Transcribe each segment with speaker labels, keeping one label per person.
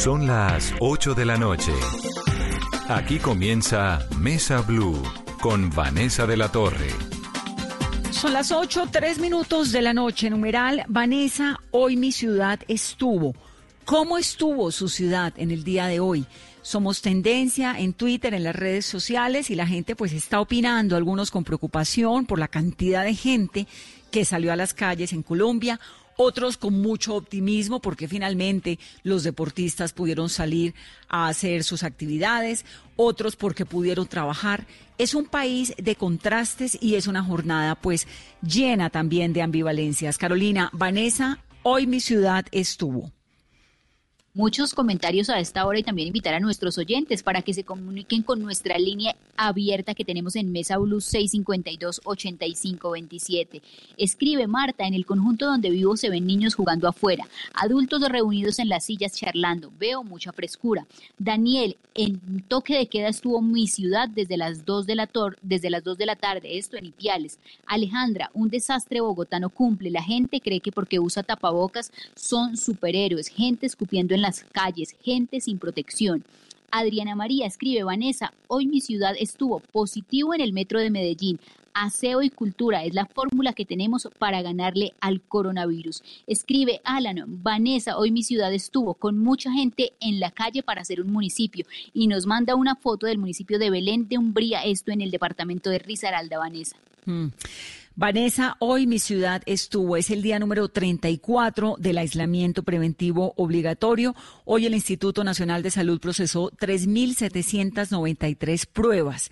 Speaker 1: Son las 8 de la noche. Aquí comienza Mesa Blue con Vanessa de la Torre.
Speaker 2: Son las 8, 3 minutos de la noche. Numeral, Vanessa, hoy mi ciudad estuvo. ¿Cómo estuvo su ciudad en el día de hoy? Somos tendencia en Twitter, en las redes sociales y la gente pues está opinando, algunos con preocupación por la cantidad de gente que salió a las calles en Colombia, otros con mucho optimismo porque finalmente los deportistas pudieron salir a hacer sus actividades, otros porque pudieron trabajar. Es un país de contrastes y es una jornada pues llena también de ambivalencias. Carolina, Vanessa, hoy mi ciudad estuvo
Speaker 3: muchos comentarios a esta hora y también invitar a nuestros oyentes para que se comuniquen con nuestra línea abierta que tenemos en Mesa Blue 652-8527. Escribe Marta, en el conjunto donde vivo se ven niños jugando afuera, adultos reunidos en las sillas charlando, veo mucha frescura. Daniel, en toque de queda estuvo mi ciudad desde las 2 de la, desde las 2 de la tarde, esto en Ipiales. Alejandra, un desastre bogotano cumple, la gente cree que porque usa tapabocas son superhéroes, gente escupiendo en calles, gente sin protección. Adriana María escribe, Vanessa, hoy mi ciudad estuvo positivo en el metro de Medellín. Aseo y cultura es la fórmula que tenemos para ganarle al coronavirus. Escribe Alan, Vanessa, hoy mi ciudad estuvo con mucha gente en la calle para hacer un municipio y nos manda una foto del municipio de Belén de Umbría, esto en el departamento de Risaralda, Vanessa.
Speaker 2: Mm. Vanessa, hoy mi ciudad estuvo, es el día número 34 del aislamiento preventivo obligatorio. Hoy el Instituto Nacional de Salud procesó 3.793 pruebas.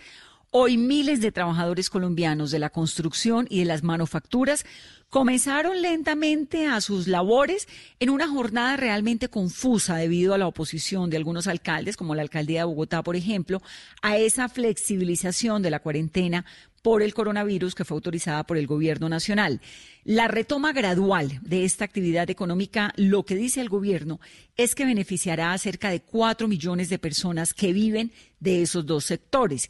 Speaker 2: Hoy miles de trabajadores colombianos de la construcción y de las manufacturas comenzaron lentamente a sus labores en una jornada realmente confusa debido a la oposición de algunos alcaldes, como la alcaldía de Bogotá, por ejemplo, a esa flexibilización de la cuarentena por el coronavirus que fue autorizada por el gobierno nacional. La retoma gradual de esta actividad económica, lo que dice el gobierno, es que beneficiará a cerca de cuatro millones de personas que viven de esos dos sectores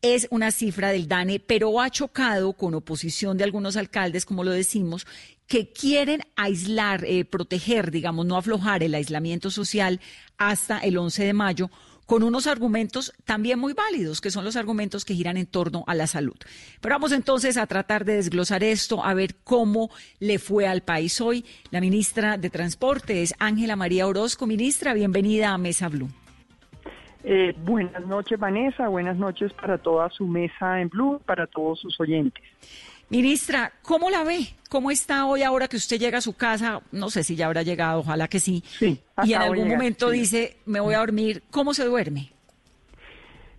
Speaker 2: es una cifra del DANE, pero ha chocado con oposición de algunos alcaldes, como lo decimos, que quieren aislar, eh, proteger, digamos, no aflojar el aislamiento social hasta el 11 de mayo, con unos argumentos también muy válidos, que son los argumentos que giran en torno a la salud. Pero vamos entonces a tratar de desglosar esto, a ver cómo le fue al país hoy. La ministra de Transporte es Ángela María Orozco. Ministra, bienvenida a Mesa Blue.
Speaker 4: Eh, buenas noches, Vanessa. Buenas noches para toda su mesa en Blue, para todos sus oyentes.
Speaker 2: Ministra, ¿cómo la ve? ¿Cómo está hoy ahora que usted llega a su casa? No sé si ya habrá llegado, ojalá que sí.
Speaker 4: Sí.
Speaker 2: Y en algún momento dice, me voy a dormir. ¿Cómo se duerme?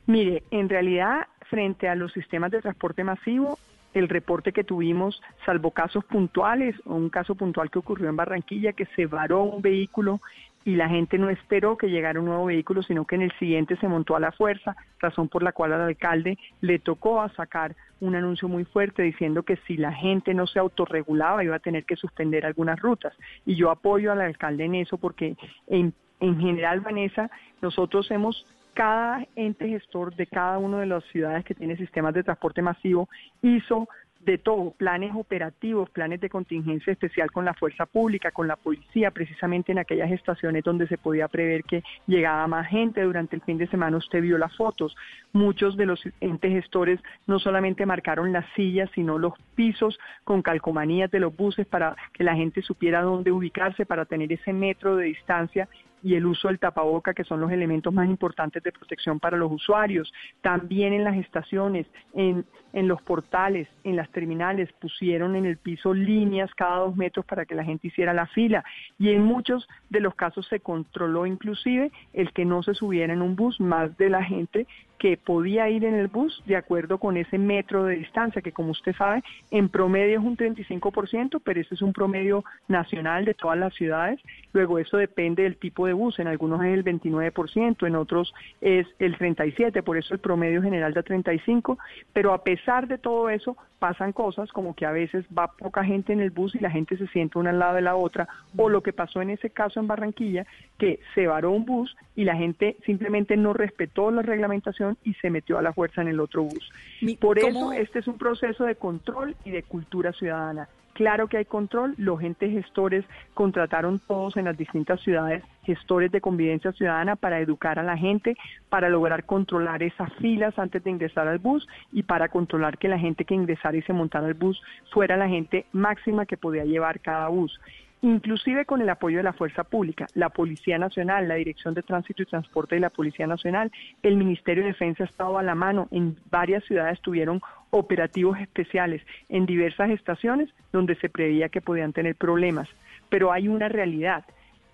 Speaker 4: Mire, en realidad, frente a los sistemas de transporte masivo, el reporte que tuvimos, salvo casos puntuales, o un caso puntual que ocurrió en Barranquilla, que se varó un vehículo y la gente no esperó que llegara un nuevo vehículo, sino que en el siguiente se montó a la fuerza, razón por la cual al alcalde le tocó a sacar un anuncio muy fuerte diciendo que si la gente no se autorregulaba iba a tener que suspender algunas rutas. Y yo apoyo al alcalde en eso porque en, en general, Vanessa, nosotros hemos cada ente gestor de cada una de las ciudades que tiene sistemas de transporte masivo hizo de todo, planes operativos, planes de contingencia especial con la fuerza pública, con la policía, precisamente en aquellas estaciones donde se podía prever que llegaba más gente durante el fin de semana. Usted vio las fotos. Muchos de los entes gestores no solamente marcaron las sillas, sino los pisos con calcomanías de los buses para que la gente supiera dónde ubicarse, para tener ese metro de distancia y el uso del tapaboca, que son los elementos más importantes de protección para los usuarios. También en las estaciones, en, en los portales, en las terminales, pusieron en el piso líneas cada dos metros para que la gente hiciera la fila. Y en muchos de los casos se controló inclusive el que no se subiera en un bus más de la gente que podía ir en el bus de acuerdo con ese metro de distancia, que como usted sabe, en promedio es un 35%, pero ese es un promedio nacional de todas las ciudades. Luego eso depende del tipo de bus, en algunos es el 29%, en otros es el 37%, por eso el promedio general da 35%, pero a pesar de todo eso pasan cosas como que a veces va poca gente en el bus y la gente se siente una al lado de la otra, o lo que pasó en ese caso en Barranquilla, que se varó un bus y la gente simplemente no respetó la reglamentación y se metió a la fuerza en el otro bus. Por eso este es un proceso de control y de cultura ciudadana. Claro que hay control, los entes gestores contrataron todos en las distintas ciudades gestores de convivencia ciudadana para educar a la gente, para lograr controlar esas filas antes de ingresar al bus y para controlar que la gente que ingresara y se montara al bus fuera la gente máxima que podía llevar cada bus inclusive con el apoyo de la fuerza pública, la Policía Nacional, la Dirección de Tránsito y Transporte de la Policía Nacional, el Ministerio de Defensa ha estado a la mano, en varias ciudades tuvieron operativos especiales en diversas estaciones donde se preveía que podían tener problemas, pero hay una realidad.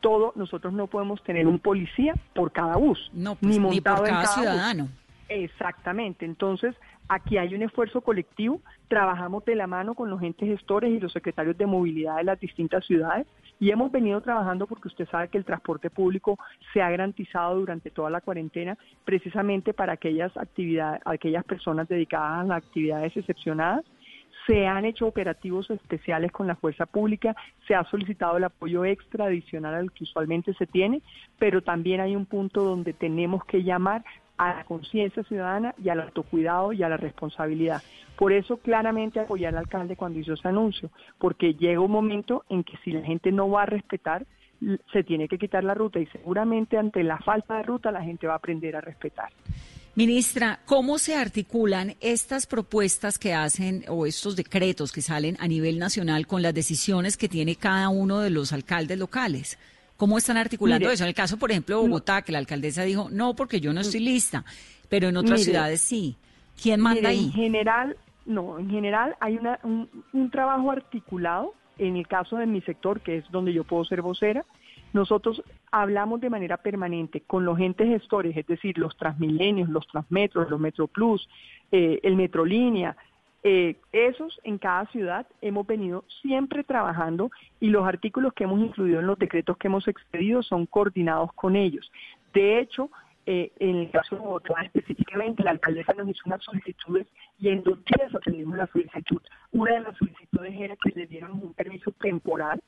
Speaker 4: Todo, nosotros no podemos tener un policía por cada bus,
Speaker 2: no, pues, ni montado por cada, ciudadano.
Speaker 4: Exactamente, entonces aquí hay un esfuerzo colectivo, trabajamos de la mano con los entes gestores y los secretarios de movilidad de las distintas ciudades y hemos venido trabajando porque usted sabe que el transporte público se ha garantizado durante toda la cuarentena precisamente para aquellas actividades, aquellas personas dedicadas a las actividades excepcionadas. Se han hecho operativos especiales con la fuerza pública, se ha solicitado el apoyo extra adicional al que usualmente se tiene, pero también hay un punto donde tenemos que llamar a la conciencia ciudadana y al autocuidado y a la responsabilidad. Por eso claramente apoyar al alcalde cuando hizo ese anuncio, porque llega un momento en que si la gente no va a respetar, se tiene que quitar la ruta y seguramente ante la falta de ruta la gente va a aprender a respetar.
Speaker 2: Ministra, ¿cómo se articulan estas propuestas que hacen o estos decretos que salen a nivel nacional con las decisiones que tiene cada uno de los alcaldes locales? ¿Cómo están articulando eso? En el caso, por ejemplo, de Bogotá, que la alcaldesa dijo, no, porque yo no estoy mm. lista, pero en otras ciudades sí. ¿Quién manda ahí?
Speaker 4: En general, no, en general hay una, un, trabajo articulado. En el caso de mi sector, que es donde yo puedo ser vocera, nosotros hablamos de manera permanente con los entes gestores, es decir, los Transmilenios, los Transmetros, los Metroplus, eh, el Metrolínea, eh, esos en cada ciudad hemos venido siempre trabajando y los artículos que hemos incluido en los decretos que hemos expedido son coordinados con ellos. De hecho, eh, en el caso de Bogotá específicamente, la alcaldesa nos hizo unas solicitudes y en dos días atendimos la solicitud. Una de las solicitudes era que le dieran un permiso temporal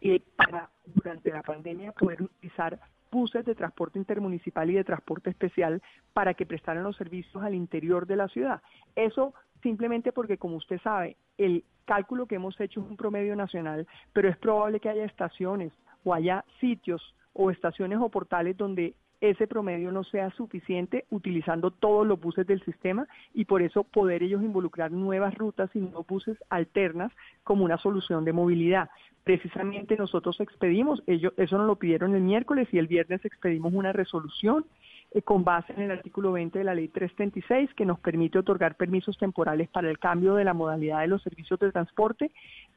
Speaker 4: eh, para durante la pandemia poder utilizar buses de transporte intermunicipal y de transporte especial para que prestaran los servicios al interior de la ciudad. Eso simplemente porque, como usted sabe, el cálculo que hemos hecho es un promedio nacional, pero es probable que haya estaciones o haya sitios o estaciones o portales donde ese promedio no sea suficiente utilizando todos los buses del sistema y por eso poder ellos involucrar nuevas rutas y nuevos buses alternas como una solución de movilidad. Precisamente nosotros expedimos, ellos, eso nos lo pidieron el miércoles y el viernes expedimos una resolución eh, con base en el artículo 20 de la ley 336 que nos permite otorgar permisos temporales para el cambio de la modalidad de los servicios de transporte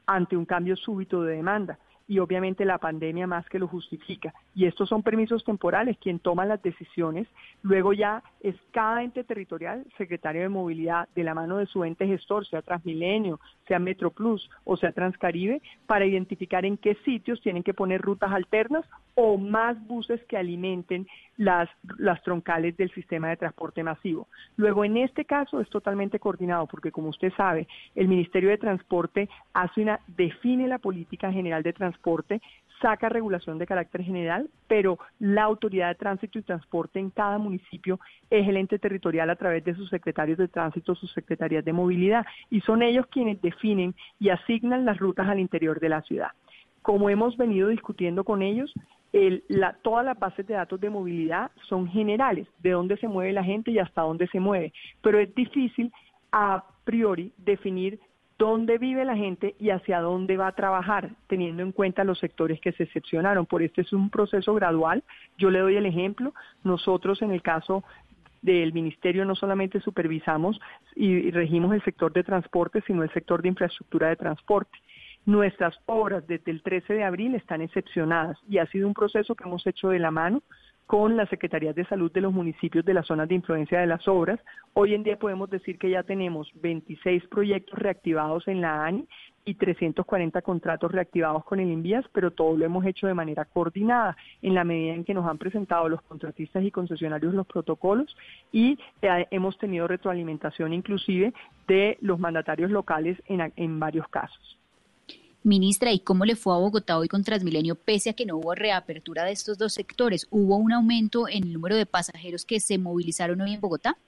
Speaker 4: ante un cambio súbito de demanda y obviamente la pandemia más que lo justifica. Y estos son permisos temporales, quien toma las decisiones, luego ya es cada ente territorial, secretario de movilidad, de la mano de su ente gestor, sea Transmilenio, sea Metroplus o sea Transcaribe, para identificar en qué sitios tienen que poner rutas alternas o más buses que alimenten las, las troncales del sistema de transporte masivo. Luego, en este caso es totalmente coordinado porque, como usted sabe, el Ministerio de Transporte hace una, define la política general de transporte, saca regulación de carácter general, pero la autoridad de tránsito y transporte en cada municipio es el ente territorial a través de sus secretarios de tránsito, sus secretarías de movilidad, y son ellos quienes definen y asignan las rutas al interior de la ciudad. Como hemos venido discutiendo con ellos, todas las bases de datos de movilidad son generales, de dónde se mueve la gente y hasta dónde se mueve, pero es difícil a priori definir dónde vive la gente y hacia dónde va a trabajar, teniendo en cuenta los sectores que se excepcionaron. Por este es un proceso gradual. Yo le doy el ejemplo. Nosotros en el caso del ministerio no solamente supervisamos y regimos el sector de transporte, sino el sector de infraestructura de transporte. Nuestras obras desde el 13 de abril están excepcionadas y ha sido un proceso que hemos hecho de la mano con las Secretarías de Salud de los municipios de las zonas de influencia de las obras. Hoy en día podemos decir que ya tenemos 26 proyectos reactivados en la ANI y 340 contratos reactivados con el INVIAS, pero todo lo hemos hecho de manera coordinada en la medida en que nos han presentado los contratistas y concesionarios los protocolos y eh, hemos tenido retroalimentación inclusive de los mandatarios locales en varios casos.
Speaker 3: Ministra, ¿y cómo le fue a Bogotá hoy con Transmilenio pese a que no hubo reapertura de estos dos sectores? ¿Hubo un aumento en el número de pasajeros que se movilizaron hoy en Bogotá?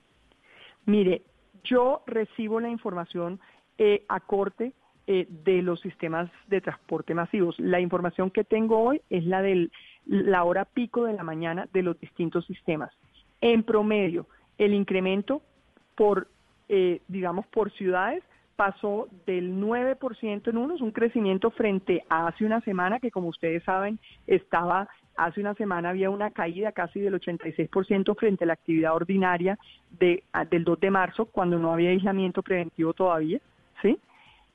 Speaker 4: Mire, yo recibo la información eh, a corte eh, de los sistemas de transporte masivos. La información que tengo hoy es la de la hora pico de la mañana de los distintos sistemas. En promedio, el incremento por, eh, digamos, por ciudades pasó del 9% en unos, un crecimiento frente a hace una semana que como ustedes saben estaba, hace una semana había una caída casi del 86% frente a la actividad ordinaria de, del 2 de marzo cuando no había aislamiento preventivo todavía, ¿sí?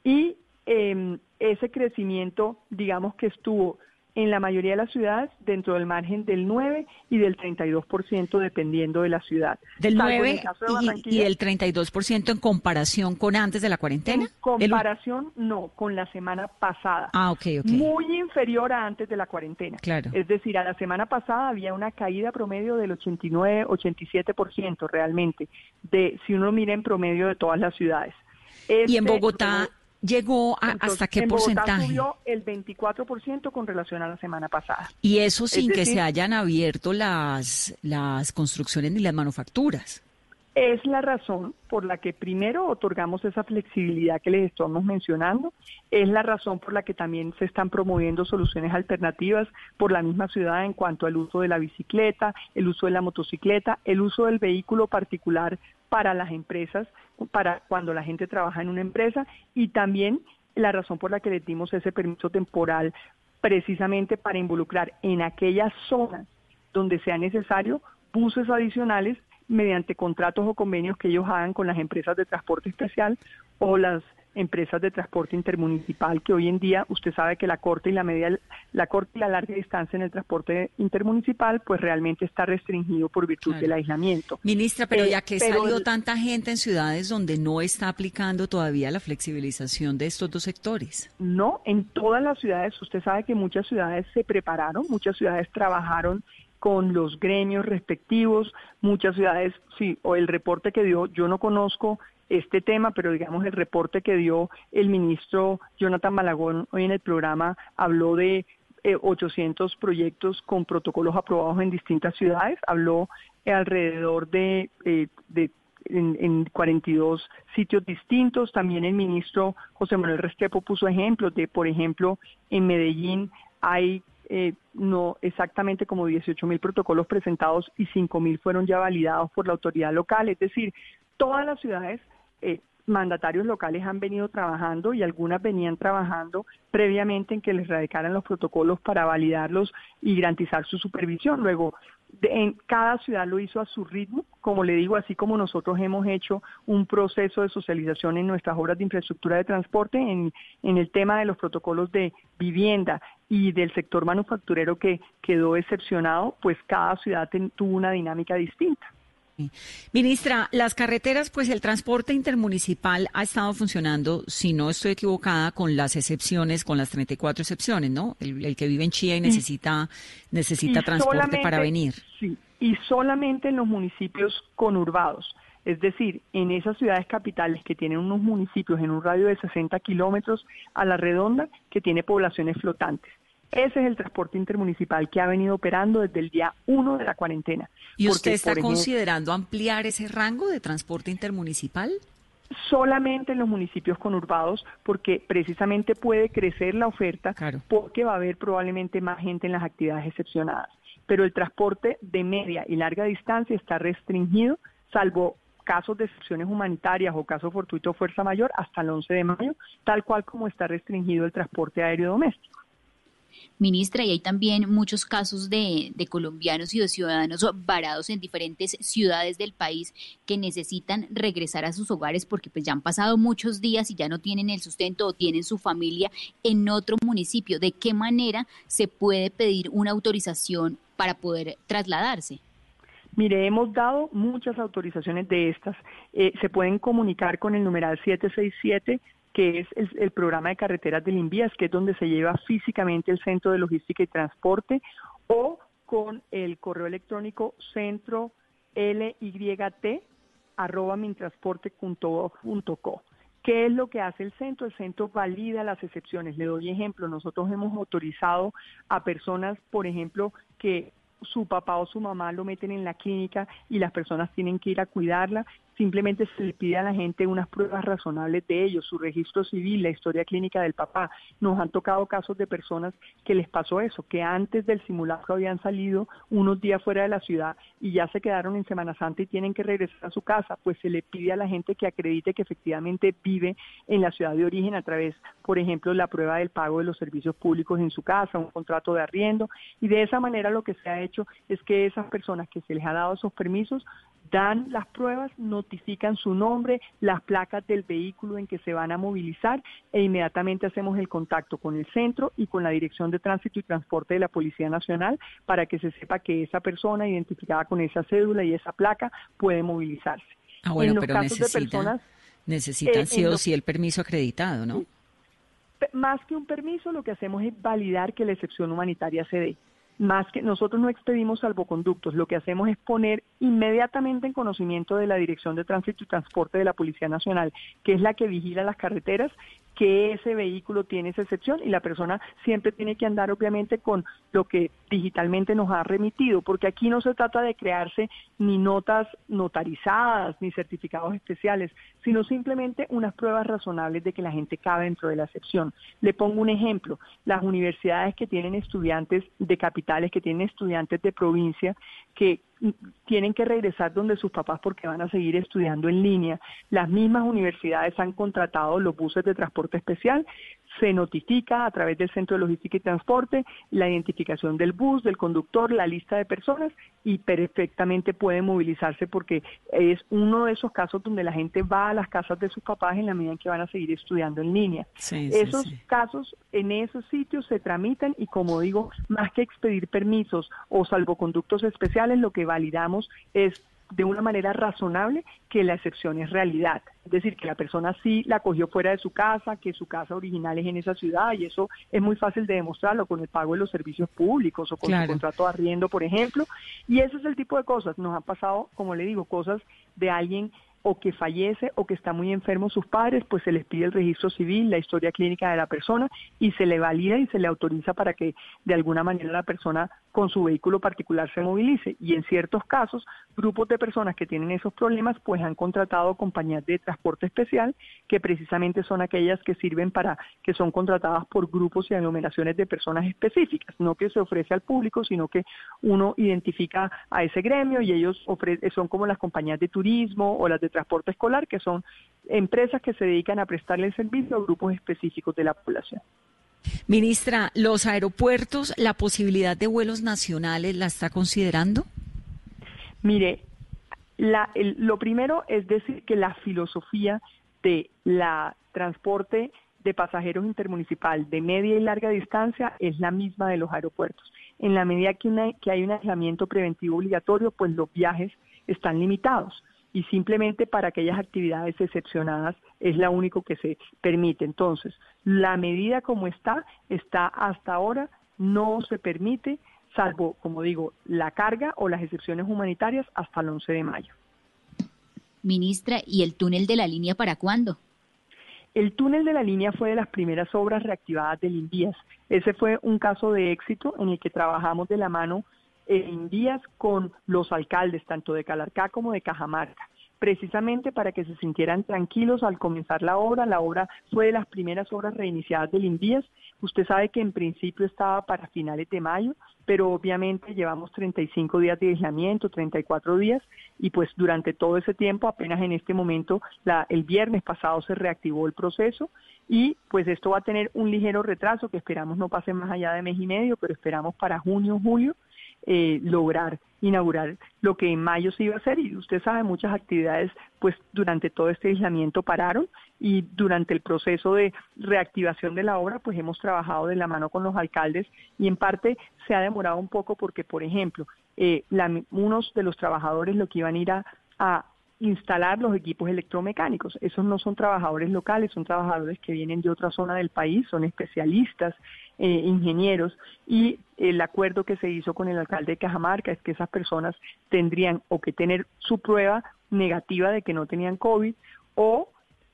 Speaker 4: Y eh, ese crecimiento, digamos que estuvo en la mayoría de las ciudades dentro del margen del 9 y del 32% dependiendo de la ciudad.
Speaker 2: Del 9 y, y, el 32% en comparación con antes de la cuarentena. En
Speaker 4: comparación no, con la semana pasada.
Speaker 2: Ah, ok, ok.
Speaker 4: Muy inferior a antes de la cuarentena.
Speaker 2: Claro.
Speaker 4: Es decir, a la semana pasada había una caída promedio del 89, 87% realmente, de si uno mira en promedio de todas las ciudades.
Speaker 2: y en este Bogotá llegó hasta qué porcentaje?
Speaker 4: subió el 24% con relación a la semana pasada.
Speaker 2: Y eso sin que se hayan abierto las, las construcciones ni las manufacturas.
Speaker 4: Es la razón por la que primero otorgamos esa flexibilidad que les estamos mencionando, es la razón por la que también se están promoviendo soluciones alternativas por la misma ciudad en cuanto al uso de la bicicleta, el uso de la motocicleta, el uso del vehículo particular para las empresas, para cuando la gente trabaja en una empresa y también la razón por la que le dimos ese permiso temporal precisamente para involucrar en aquellas zonas donde sea necesario buses adicionales mediante contratos o convenios que ellos hagan con las empresas de transporte especial o las empresas de transporte intermunicipal que hoy en día usted sabe que la corta y la media la corta y la larga distancia en el transporte intermunicipal pues realmente está restringido por virtud del aislamiento.
Speaker 2: Ministra, pero ya que eh, salió tanta gente en ciudades donde no está aplicando todavía la flexibilización de estos dos sectores.
Speaker 4: No, en todas las ciudades, usted sabe que muchas ciudades se prepararon, muchas ciudades trabajaron con los gremios respectivos, muchas ciudades, sí, o el reporte que dio, yo no conozco este tema, pero digamos el reporte que dio el ministro Jonathan Malagón hoy en el programa habló de 800 eh, proyectos con protocolos aprobados en distintas ciudades, habló alrededor de, eh, de en, en, 42 sitios distintos. También el ministro José Manuel Restrepo puso ejemplos de, por ejemplo, en Medellín hay eh, no exactamente como 18 mil protocolos presentados y 5 mil fueron ya validados por la autoridad local. Es decir, todas las ciudades eh, mandatarios locales han venido trabajando y algunas venían trabajando previamente en que les radicaran los protocolos para validarlos y garantizar su supervisión. Luego, en cada ciudad lo hizo a su ritmo, como le digo, así como nosotros hemos hecho un proceso de socialización en nuestras obras de infraestructura de transporte, en, en el tema de los protocolos de vivienda y del sector manufacturero que quedó excepcionado, pues cada ciudad tuvo una dinámica distinta.
Speaker 2: Ministra, las carreteras, pues el transporte intermunicipal ha estado funcionando, si no estoy equivocada, con las excepciones, con las 34 excepciones, ¿no? El, que vive en Chía y necesita, necesita transporte para venir.
Speaker 4: Sí, y solamente en los municipios conurbados. Es decir, en esas ciudades capitales que tienen unos municipios en un radio de 60 kilómetros a la redonda que tiene poblaciones flotantes. Ese es el transporte intermunicipal que ha venido operando desde el día 1 de la cuarentena.
Speaker 2: ¿Y usted está considerando ampliar ese rango de transporte intermunicipal?
Speaker 4: solamente en los municipios conurbados porque precisamente puede crecer la oferta porque va a haber probablemente más gente en las actividades excepcionadas. Pero el transporte de media y larga distancia está restringido, salvo casos de excepciones humanitarias o casos fortuitos fuerza mayor, hasta el 11 de mayo, tal cual como está restringido el transporte aéreo doméstico
Speaker 3: ministra, y hay también muchos casos de, colombianos y de ciudadanos varados en diferentes ciudades del país que necesitan regresar a sus hogares porque pues ya han pasado muchos días y ya no tienen el sustento o tienen su familia en otro municipio. ¿De qué manera se puede pedir una autorización para poder trasladarse?
Speaker 4: Mire, hemos dado muchas autorizaciones de estas. Eh, se pueden comunicar con el numeral 767 que es el, programa de carreteras del INVIAS, que es donde se lleva físicamente el centro de logística y transporte, o con el correo electrónico centro lyt arroba mintransporte.co. ¿Qué es lo que hace el centro? El centro valida las excepciones. Le doy ejemplo. Nosotros hemos autorizado a personas, por ejemplo, que su papá o su mamá lo meten en la clínica y las personas tienen que ir a cuidarla simplemente se le pide a la gente unas pruebas razonables de ellos, su registro civil, la historia clínica del papá. Nos han tocado casos de personas que les pasó eso, que antes del simulacro habían salido unos días fuera de la ciudad y ya se quedaron en Semana Santa y tienen que regresar a su casa, pues se le pide a la gente que acredite que efectivamente vive en la ciudad de origen a través, por ejemplo, la prueba del pago de los servicios públicos en su casa, un contrato de arriendo, y de esa manera lo que se ha hecho es que esas personas que se les ha dado esos permisos dan las pruebas, notifican su nombre, las placas del vehículo en que se van a movilizar e inmediatamente hacemos el contacto con el centro y con la Dirección de Tránsito y Transporte de la Policía Nacional para que se sepa que esa persona identificada con esa cédula y esa placa puede movilizarse.
Speaker 2: Ah, bueno, pero necesitan sí o sí el permiso acreditado, ¿no?
Speaker 4: Más que un permiso, lo que hacemos es validar que la excepción humanitaria se dé más que nosotros no expedimos salvoconductos, lo que hacemos es poner inmediatamente en conocimiento de la Dirección de Tránsito y Transporte de la Policía Nacional, que es la que vigila las carreteras, que ese vehículo tiene esa excepción y la persona siempre tiene que andar obviamente con lo que digitalmente nos ha remitido, porque aquí no se trata de crearse ni notas notarizadas ni certificados especiales, sino simplemente unas pruebas razonables de que la gente cabe dentro de la excepción. Le pongo un ejemplo, las universidades que tienen estudiantes de capitales, que tienen estudiantes de provincia, que tienen que regresar donde sus papás porque van a seguir estudiando en línea. Las mismas universidades han contratado los buses de transporte especial se notifica a través del Centro de Logística y Transporte la identificación del bus, del conductor, la lista de personas y perfectamente puede movilizarse porque es uno de esos casos donde la gente va a las casas de sus papás en la medida en que van a seguir estudiando en línea. esos casos en esos sitios se tramitan y como digo, más que expedir permisos o salvoconductos especiales, lo que validamos es de una manera razonable que la excepción es realidad. Es decir, que la persona sí la cogió fuera de su casa, que su casa original es en esa ciudad y eso es muy fácil de demostrarlo con el pago de los servicios públicos o con el contrato de arriendo, por ejemplo. Y ese es el tipo de cosas. Nos han pasado, como le digo, cosas de alguien o que fallece o que está muy enfermo sus padres, pues se les pide el registro civil, la historia clínica de la persona y se le valida y se le autoriza para que de alguna manera la persona con su vehículo particular se movilice. Y en ciertos casos, grupos de personas que tienen esos problemas, pues han contratado compañías de transporte especial, que precisamente son aquellas que sirven para, que son contratadas por grupos y aglomeraciones de personas específicas, no que se ofrece al público, sino que uno identifica a ese gremio y ellos son como las compañías de turismo o las de transporte escolar, que son empresas que se dedican a prestarle el servicio a grupos específicos de la población.
Speaker 2: Ministra, ¿los aeropuertos, la posibilidad de vuelos nacionales la está considerando?
Speaker 4: Mire, lo primero es decir que la filosofía de la transporte de pasajeros intermunicipal de media y larga distancia es la misma de los aeropuertos. En la medida que, que hay un aislamiento preventivo obligatorio, pues los viajes están limitados y simplemente para aquellas actividades excepcionadas es la único que se permite. Entonces, la medida como está, está hasta ahora, no se permite, salvo, como digo, la carga o las excepciones humanitarias hasta el 11 de mayo.
Speaker 3: Ministra, ¿y el túnel de la línea para cuándo?
Speaker 4: El túnel de la línea fue de las primeras obras reactivadas del INVIAS. Ese fue un caso de éxito en el que trabajamos de la mano en días con los alcaldes, tanto de Calarcá como de Cajamarca precisamente para que se sintieran tranquilos al comenzar la obra. La obra fue de las primeras obras reiniciadas del INVIAS. Usted sabe que en principio estaba para finales de mayo, pero obviamente llevamos 35 días de aislamiento, 34 días, y pues durante todo ese tiempo, apenas en este momento, el viernes pasado se reactivó el proceso y pues esto va a tener un ligero retraso que esperamos no pase más allá de mes y medio, pero esperamos para junio, julio eh, lograr inaugurar lo que en mayo se iba a hacer. Y usted sabe muchas actividades pues durante todo este aislamiento pararon y durante el proceso de reactivación de la obra pues hemos trabajado de la mano con los alcaldes y en parte se ha demorado un poco porque por ejemplo eh, unos de los trabajadores lo que iban a ir a instalar los equipos electromecánicos. Esos no son trabajadores locales, son trabajadores que vienen de otra zona del país, son especialistas, eh, ingenieros, y el acuerdo que se hizo con el alcalde de Cajamarca es que esas personas tendrían o que tener su prueba negativa de que no tenían COVID o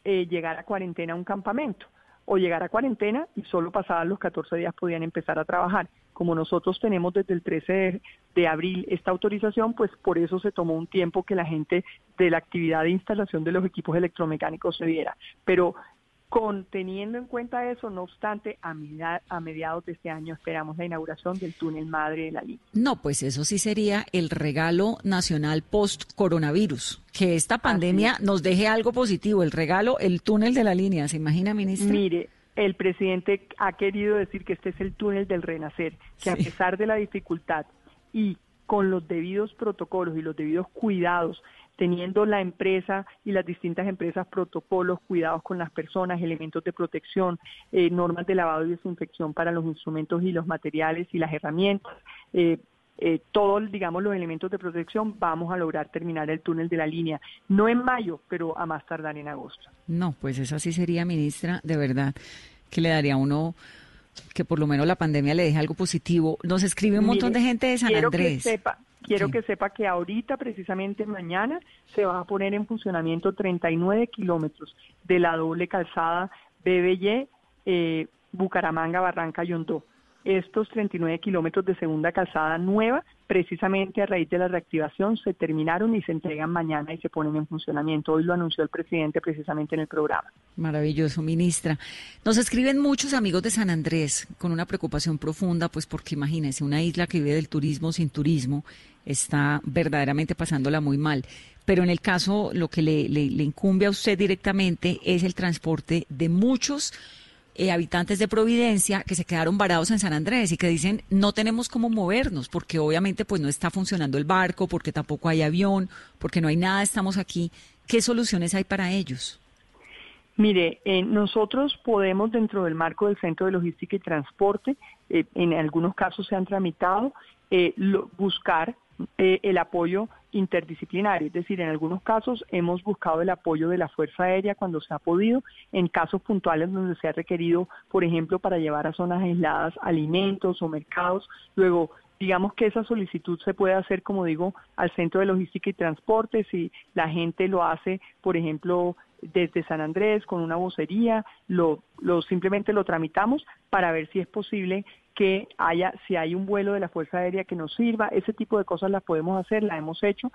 Speaker 4: eh, llegar a cuarentena a un campamento o llegar a cuarentena y solo pasadas los 14 días podían empezar a trabajar. Como nosotros tenemos desde el 13 de, abril esta autorización, pues por eso se tomó un tiempo que la gente de la actividad de instalación de los equipos electromecánicos se diera. Pero con, teniendo en cuenta eso, no obstante, a, a, mediados de este año esperamos la inauguración del túnel madre de la línea.
Speaker 2: No, pues eso sí sería el regalo nacional post-coronavirus, que esta pandemia nos deje algo positivo, el regalo, el túnel de la línea, ¿se imagina, ministra?
Speaker 4: Mire, el presidente ha querido decir que este es el túnel del renacer, que a pesar de la dificultad y con los debidos protocolos y los debidos cuidados teniendo la empresa y las distintas empresas protocolos, cuidados con las personas, elementos de protección, eh, normas de lavado y desinfección para los instrumentos y los materiales y las herramientas. Eh, eh, todos, digamos, los elementos de protección, vamos a lograr terminar el túnel de la línea. No en mayo, pero a más tardar en agosto.
Speaker 2: No, pues esa sí sería, ministra, de verdad, que le daría a uno que por lo menos la pandemia le deje algo positivo. Nos escribe un montón de gente de San Andrés.
Speaker 4: sepa, Quiero que sepa que ahorita, precisamente mañana, se va a poner en funcionamiento 39 kilómetros de la doble calzada BBY eh, Bucaramanga, Barranca, Yondó estos 39 kilómetros de segunda calzada nueva, precisamente a raíz de la reactivación, se terminaron y se entregan mañana y se ponen en funcionamiento. Hoy lo anunció el presidente precisamente en el programa.
Speaker 2: Maravilloso, ministra. Nos escriben muchos amigos de San Andrés con una preocupación profunda, pues porque imagínense, una isla que vive del turismo sin turismo está verdaderamente pasándola muy mal. Pero en el caso, lo que le, incumbe a usted directamente es el transporte de muchos eh, habitantes de Providencia que se quedaron varados en San Andrés y que dicen no tenemos cómo movernos porque obviamente pues no está funcionando el barco, porque tampoco hay avión, porque no hay nada, estamos aquí. ¿Qué soluciones hay para ellos?
Speaker 4: Mire, eh, nosotros podemos dentro del marco del Centro de Logística y Transporte, eh, en algunos casos se han tramitado, buscar el apoyo interdisciplinario, es decir, en algunos casos hemos buscado el apoyo de la Fuerza Aérea cuando se ha podido, en casos puntuales donde se ha requerido, por ejemplo, para llevar a zonas aisladas alimentos o mercados, luego digamos que esa solicitud se puede hacer, como digo, al Centro de Logística y Transporte, si la gente lo hace, por ejemplo, desde San Andrés con una vocería, lo, lo simplemente lo tramitamos para ver si es posible que haya, si hay un vuelo de la Fuerza Aérea que nos sirva, ese tipo de cosas las podemos hacer, la hemos hecho.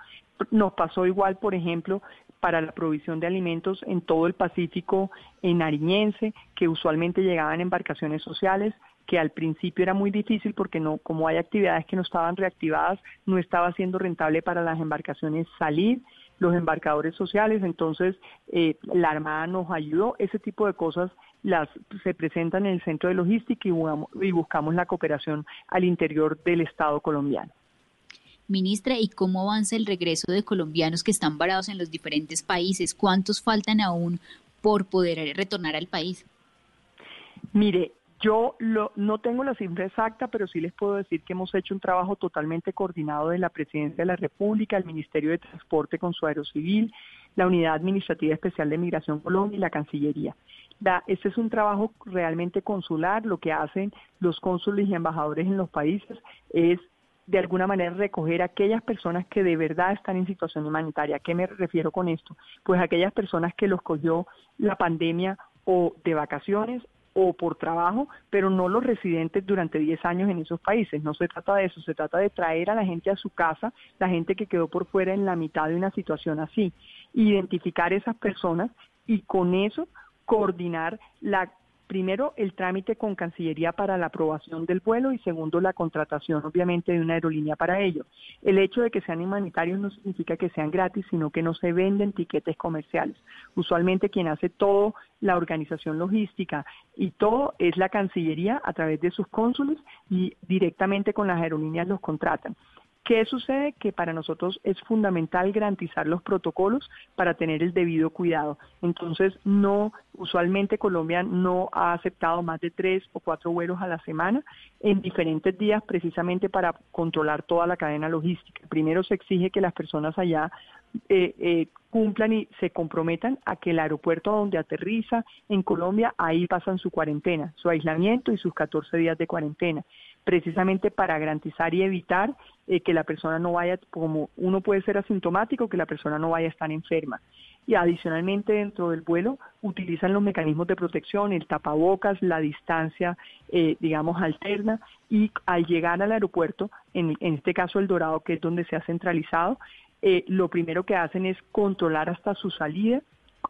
Speaker 4: Nos pasó igual, por ejemplo, para la provisión de alimentos en todo el Pacífico en Nariñense, que usualmente llegaban embarcaciones sociales, que al principio era muy difícil porque no, como hay actividades que no estaban reactivadas, no estaba siendo rentable para las embarcaciones salir los embarcadores sociales, entonces eh, la Armada nos ayudó, ese tipo de cosas las se presentan en el centro de logística y, buscamos la cooperación al interior del Estado colombiano.
Speaker 3: Ministra, ¿y cómo avanza el regreso de colombianos que están varados en los diferentes países? ¿Cuántos faltan aún por poder retornar al país?
Speaker 4: Mire, yo no tengo la cifra exacta, pero sí les puedo decir que hemos hecho un trabajo totalmente coordinado de la Presidencia de la República, el Ministerio de Transporte con su Aerocivil, la Unidad Administrativa Especial de Migración Colombia y la Cancillería. este es un trabajo realmente consular, lo que hacen los cónsules y embajadores en los países es de alguna manera recoger a aquellas personas que de verdad están en situación humanitaria. ¿A qué me refiero con esto? Pues aquellas personas que los cogió la pandemia o de vacaciones o por trabajo, pero no los residentes durante 10 años en esos países. No se trata de eso, se trata de traer a la gente a su casa, la gente que quedó por fuera en la mitad de una situación así, identificar esas personas y con eso coordinar la primero el trámite con Cancillería para la aprobación del vuelo y segundo la contratación obviamente de una aerolínea para ello. El hecho de que sean humanitarios no significa que sean gratis, sino que no se venden tiquetes comerciales. Usualmente quien hace todo la organización logística y todo es la Cancillería a través de sus cónsules y directamente con las aerolíneas los contratan. ¿Qué sucede? Que para nosotros es fundamental garantizar los protocolos para tener el debido cuidado. Entonces, no, usualmente Colombia no ha aceptado más de tres o cuatro vuelos a la semana en diferentes días precisamente para controlar toda la cadena logística. Primero se exige que las personas allá eh, eh, cumplan y se comprometan a que el aeropuerto donde aterriza en Colombia, ahí pasan su cuarentena, su aislamiento y sus 14 días de cuarentena. precisamente para garantizar y evitar eh, que la persona no vaya, como uno puede ser asintomático, que la persona no vaya a estar enferma. Y adicionalmente dentro del vuelo utilizan los mecanismos de protección, el tapabocas, la distancia, digamos, alterna y al llegar al aeropuerto, en, este caso el Dorado, que es donde se ha centralizado, eh, lo primero que hacen es controlar hasta su salida.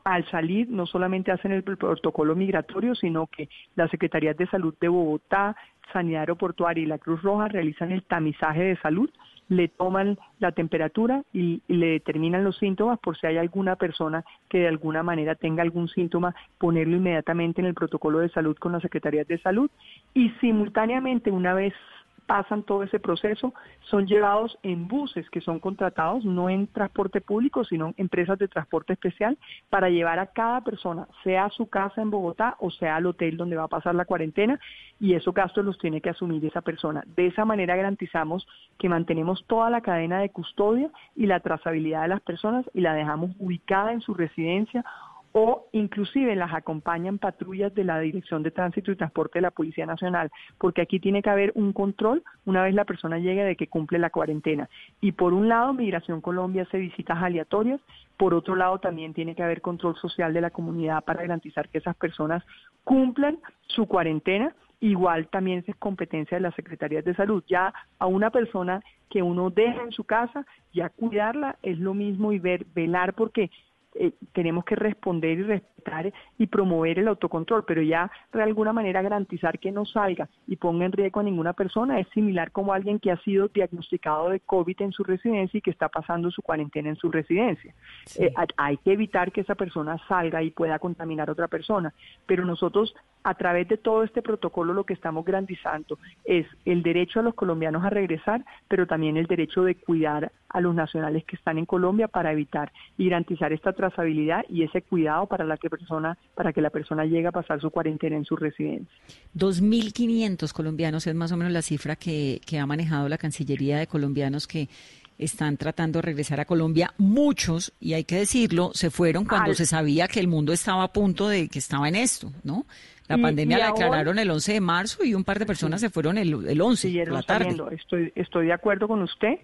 Speaker 4: Al salir no solamente hacen el protocolo migratorio, sino que las Secretarías de Salud de Bogotá, Sanidad Aeroportuaria y la Cruz Roja realizan el tamizaje de salud, le toman la temperatura y, le determinan los síntomas por si hay alguna persona que de alguna manera tenga algún síntoma, ponerlo inmediatamente en el protocolo de salud con las Secretarías de Salud y simultáneamente una vez pasan todo ese proceso, son llevados en buses que son contratados, no en transporte público, sino en empresas de transporte especial, para llevar a cada persona, sea a su casa en Bogotá o sea al hotel donde va a pasar la cuarentena, y esos gastos los tiene que asumir esa persona. De esa manera garantizamos que mantenemos toda la cadena de custodia y la trazabilidad de las personas y la dejamos ubicada en su residencia o inclusive las acompañan patrullas de la Dirección de Tránsito y Transporte de la Policía Nacional, porque aquí tiene que haber un control una vez la persona llegue de que cumple la cuarentena. Y por un lado, Migración Colombia hace visitas aleatorias, por otro lado también tiene que haber control social de la comunidad para garantizar que esas personas cumplan su cuarentena igual también es competencia de las secretarías de salud. Ya a una persona que uno deja en su casa, ya cuidarla es lo mismo y ver, velar porque eh, tenemos que responder y respetar y promover el autocontrol, pero ya de alguna manera garantizar que no salga y ponga en riesgo a ninguna persona es similar como alguien que ha sido diagnosticado de COVID en su residencia y que está pasando su cuarentena en su residencia. Eh, hay que evitar que esa persona salga y pueda contaminar a otra persona, pero nosotros a través de todo este protocolo lo que estamos garantizando es el derecho a los colombianos a regresar, pero también el derecho de cuidar a los nacionales que están en Colombia para evitar y garantizar esta trazabilidad y ese cuidado para la que persona para que la persona llegue a pasar su cuarentena en su residencia.
Speaker 2: 2.500 colombianos es más o menos la cifra que, que ha manejado la Cancillería de colombianos que están tratando de regresar a Colombia. Muchos, y hay que decirlo, se fueron cuando se sabía que el mundo estaba a punto de que estaba en esto, ¿no? La pandemia la declararon el 11 de marzo y un par de personas se fueron el, el 11 la tarde.
Speaker 4: Estoy, estoy de acuerdo con usted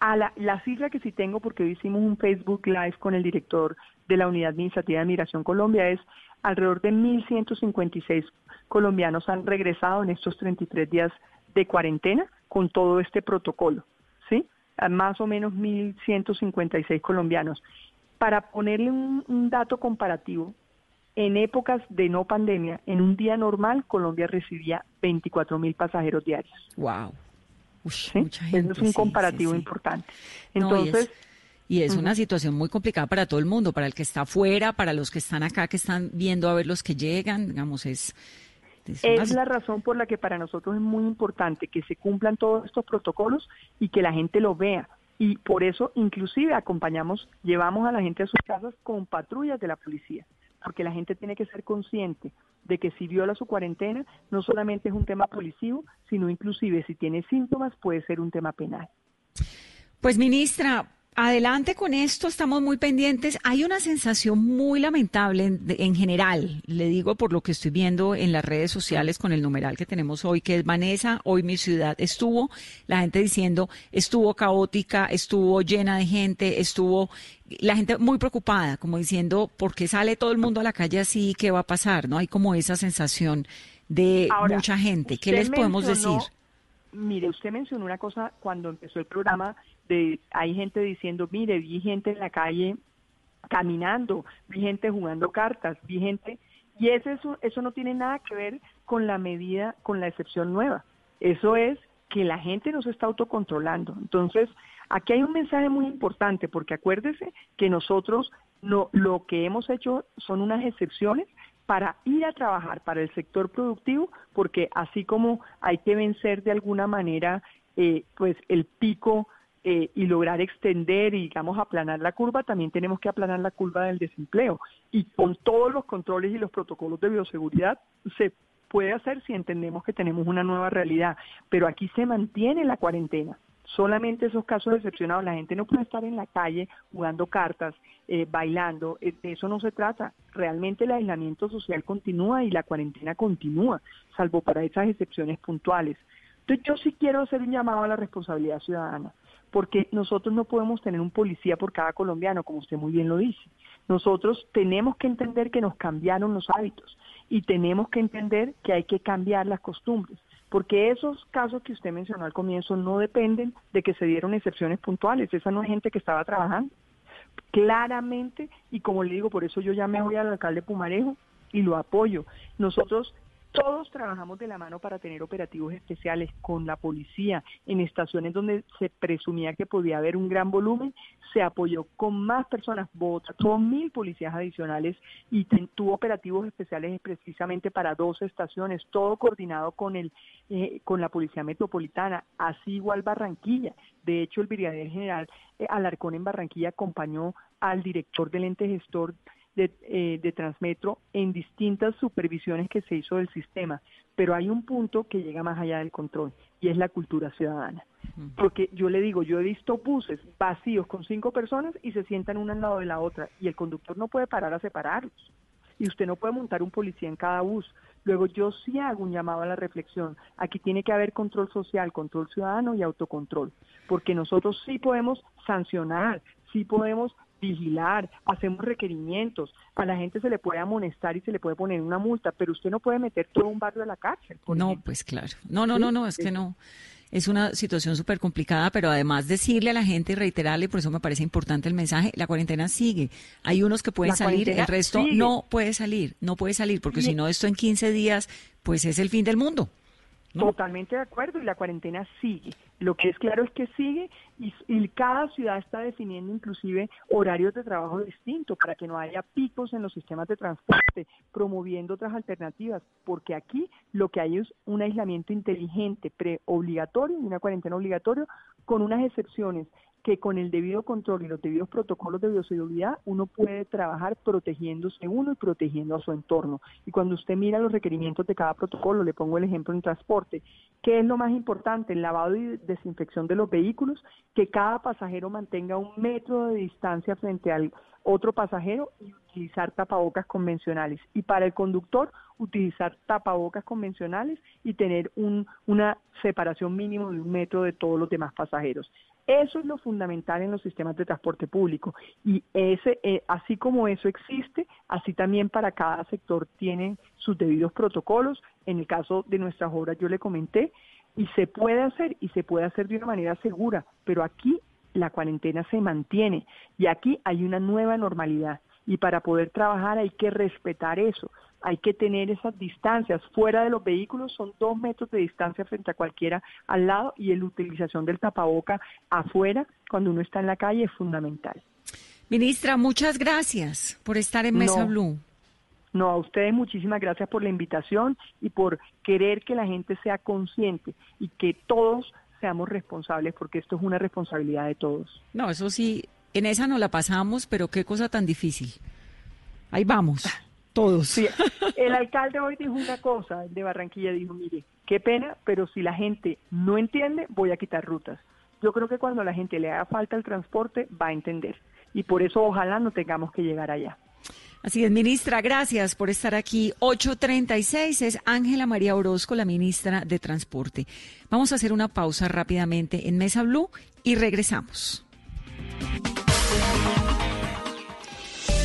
Speaker 4: a la, cifra que sí tengo, porque hoy hicimos un Facebook Live con el director de la Unidad Administrativa de Migración Colombia, es alrededor de 1.156 colombianos han regresado en estos 33 días de cuarentena con todo este protocolo, ¿sí? más o menos 1.156 colombianos. Para ponerle un, un dato comparativo, en épocas de no pandemia, en un día normal, Colombia recibía 24.000 pasajeros diarios.
Speaker 2: Wow
Speaker 4: es un comparativo importante. Entonces...
Speaker 2: y es, una situación muy complicada para todo el mundo, para el que está afuera, para los que están acá, que están viendo a ver los que llegan, digamos, es...
Speaker 4: Es, la razón por la que para nosotros es muy importante que se cumplan todos estos protocolos y que la gente lo vea. Y por eso inclusive acompañamos, llevamos a la gente a sus casas con patrullas de la policía porque la gente tiene que ser consciente de que si viola su cuarentena, no solamente es un tema policivo, sino inclusive si tiene síntomas puede ser un tema penal.
Speaker 2: Pues ministra, Adelante con esto, estamos muy pendientes. Hay una sensación muy lamentable en, general, le digo por lo que estoy viendo en las redes sociales con el numeral que tenemos hoy, que es Vanessa, hoy mi ciudad estuvo, la gente diciendo, estuvo caótica, estuvo llena de gente, estuvo, la gente muy preocupada, como diciendo, ¿por qué sale todo el mundo a la calle así? ¿Qué va a pasar? ¿No? Hay como esa sensación de mucha gente. ¿Qué les podemos decir?
Speaker 4: Mire, usted mencionó una cosa cuando empezó el programa de hay gente diciendo, mire, vi gente en la calle caminando, vi gente jugando cartas, vi gente y eso eso no tiene nada que ver con la medida, con la excepción nueva. Eso es que la gente no se está autocontrolando. Entonces, aquí hay un mensaje muy importante porque acuérdese que nosotros no, lo que hemos hecho son unas excepciones para ir a trabajar para el sector productivo, porque así como hay que vencer de alguna manera eh, pues el pico eh, y lograr extender y digamos aplanar la curva, también tenemos que aplanar la curva del desempleo. Y con todos los controles y los protocolos de bioseguridad se puede hacer si entendemos que tenemos una nueva realidad. Pero aquí se mantiene la cuarentena. Solamente esos casos excepcionados, la gente no puede estar en la calle jugando cartas, eh, bailando, eh, de eso no se trata. Realmente el aislamiento social continúa y la cuarentena continúa, salvo para esas excepciones puntuales. Entonces yo sí quiero hacer un llamado a la responsabilidad ciudadana, porque nosotros no podemos tener un policía por cada colombiano, como usted muy bien lo dice. Nosotros tenemos que entender que nos cambiaron los hábitos y tenemos que entender que hay que cambiar las costumbres, porque esos casos que usted mencionó al comienzo no dependen de que se dieron excepciones puntuales, esa no es gente que estaba trabajando. Claramente, y como le digo, por eso yo llamé hoy al alcalde Pumarejo y lo apoyo. Nosotros todos trabajamos de la mano para tener operativos especiales con la policía en estaciones donde se presumía que podía haber un gran volumen. Se apoyó con más personas, con mil policías adicionales y tuvo operativos especiales precisamente para dos estaciones, todo coordinado con el eh, con la policía metropolitana, así igual Barranquilla. De hecho, el brigadier general eh, Alarcón en Barranquilla acompañó al director del ente gestor eh, de, Transmetro en distintas supervisiones que se hizo del sistema, pero hay un punto que llega más allá del control y es la cultura ciudadana. Porque yo le digo, yo he visto buses vacíos con cinco personas y se sientan una al lado de la otra y el conductor no puede parar a separarlos. Y usted no puede montar un policía en cada bus. Luego yo sí hago un llamado a la reflexión. Aquí tiene que haber control social, control ciudadano y autocontrol, porque nosotros sí podemos sancionar, sí podemos vigilar, hacemos requerimientos, a la gente se le puede amonestar y se le puede poner una multa, pero usted no puede meter todo un barrio a la cárcel.
Speaker 2: No, pues claro. No, no, no, no, es que no. Es una situación súper complicada, pero además decirle a la gente y reiterarle, por eso me parece importante el mensaje, la cuarentena sigue. Hay unos que pueden salir, el resto no puede salir, no puede salir, porque si no, esto en 15 días, pues es el fin del mundo.
Speaker 4: Totalmente de acuerdo y la cuarentena sigue. Lo que es claro es que sigue y, cada ciudad está definiendo inclusive horarios de trabajo distintos para que no haya picos en los sistemas de transporte, promoviendo otras alternativas, porque aquí lo que hay es un aislamiento inteligente, pre-obligatorio y una cuarentena obligatoria con unas excepciones que con el debido control y los debidos protocolos de bioseguridad uno puede trabajar protegiéndose uno y protegiendo a su entorno. Y cuando usted mira los requerimientos de cada protocolo, le pongo el ejemplo en transporte, ¿qué es lo más importante? El lavado y desinfección de los vehículos, que cada pasajero mantenga un metro de distancia frente al otro pasajero y utilizar tapabocas convencionales. Y para el conductor, utilizar tapabocas convencionales y tener un, una separación mínima de un metro de todos los demás pasajeros. Eso es lo fundamental en los sistemas de transporte público. Y ese, eh, así como eso existe, así también para cada sector tienen sus debidos protocolos. En el caso de nuestras obras yo le comenté y se puede hacer y se puede hacer de una manera segura, pero aquí la cuarentena se mantiene y aquí hay una nueva normalidad. Y para poder trabajar hay que respetar eso hay que tener esas distancias. Fuera de los vehículos son dos metros de distancia frente a cualquiera al lado y la utilización del tapaboca afuera cuando uno está en la calle es fundamental.
Speaker 2: Ministra, muchas gracias por estar en Mesa Blue.
Speaker 4: No, a ustedes muchísimas gracias por la invitación y por querer que la gente sea consciente y que todos seamos responsables, porque esto es una responsabilidad de todos.
Speaker 2: No, eso sí, en esa no la pasamos, pero qué cosa tan difícil. Ahí vamos todos.
Speaker 4: Sí, el alcalde hoy dijo una cosa, el de Barranquilla dijo, mire, qué pena, pero si la gente no entiende, voy a quitar rutas. Yo creo que cuando a la gente le haga falta el transporte, va a entender. Y por eso ojalá no tengamos que llegar allá.
Speaker 2: Así es, ministra, gracias por estar aquí. 8.36 es Ángela María Orozco, la ministra de Transporte. Vamos a hacer una pausa rápidamente en Mesa Blue y regresamos.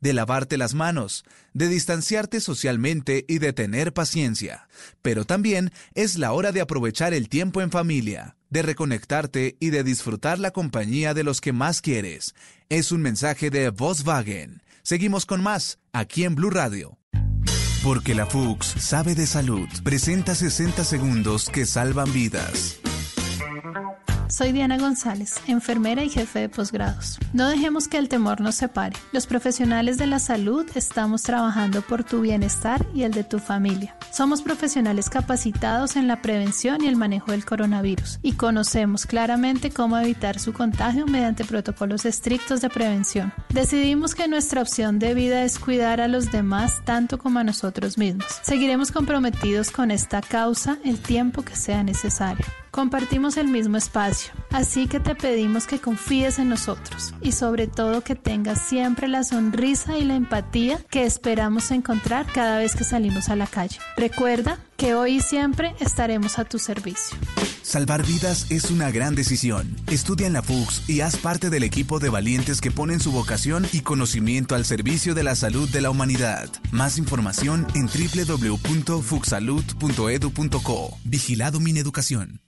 Speaker 5: de lavarte las manos, de distanciarte socialmente y de tener paciencia. Pero también es la hora de aprovechar el tiempo en familia, de reconectarte y de disfrutar la compañía de los que más quieres. Es un mensaje de Volkswagen. Seguimos con más aquí en Blue Radio. Porque la Fuchs sabe de salud. Presenta 60 segundos que salvan vidas.
Speaker 6: Soy Diana González, enfermera y jefe de posgrados. No dejemos que el temor nos separe. Los profesionales de la salud estamos trabajando por tu bienestar y el de tu familia. Somos profesionales capacitados en la prevención y el manejo del coronavirus y conocemos claramente cómo evitar su contagio mediante protocolos estrictos de prevención. Decidimos que nuestra opción de vida es cuidar a los demás tanto como a nosotros mismos. Seguiremos comprometidos con esta causa el tiempo que sea necesario. Compartimos el mismo espacio, así que te pedimos que confíes en nosotros y sobre todo que tengas siempre la sonrisa y la empatía que esperamos encontrar cada vez que salimos a la calle. Recuerda que hoy y siempre estaremos a tu servicio.
Speaker 5: Salvar vidas es una gran decisión. Estudia en la FUX y haz parte del equipo de valientes que ponen su vocación y conocimiento al servicio de la salud de la humanidad. Más información en www.fuxsalud.edu.co. Vigilado Mineducación.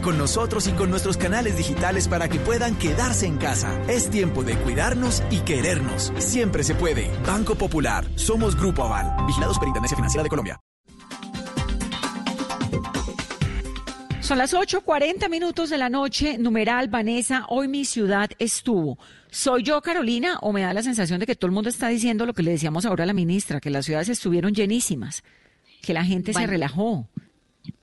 Speaker 7: con nosotros y con nuestros canales digitales para que puedan quedarse en casa. Es tiempo de cuidarnos y querernos. Siempre se puede. Banco Popular. Somos Grupo Aval. Vigilados por Intendencia Financiera de Colombia.
Speaker 2: Son las 8.40 minutos de la noche. Numeral Vanessa, hoy mi ciudad estuvo. ¿Soy yo, Carolina, o me da la sensación de que todo el mundo está diciendo lo que le decíamos ahora a la ministra, que las ciudades estuvieron llenísimas, que la gente se relajó?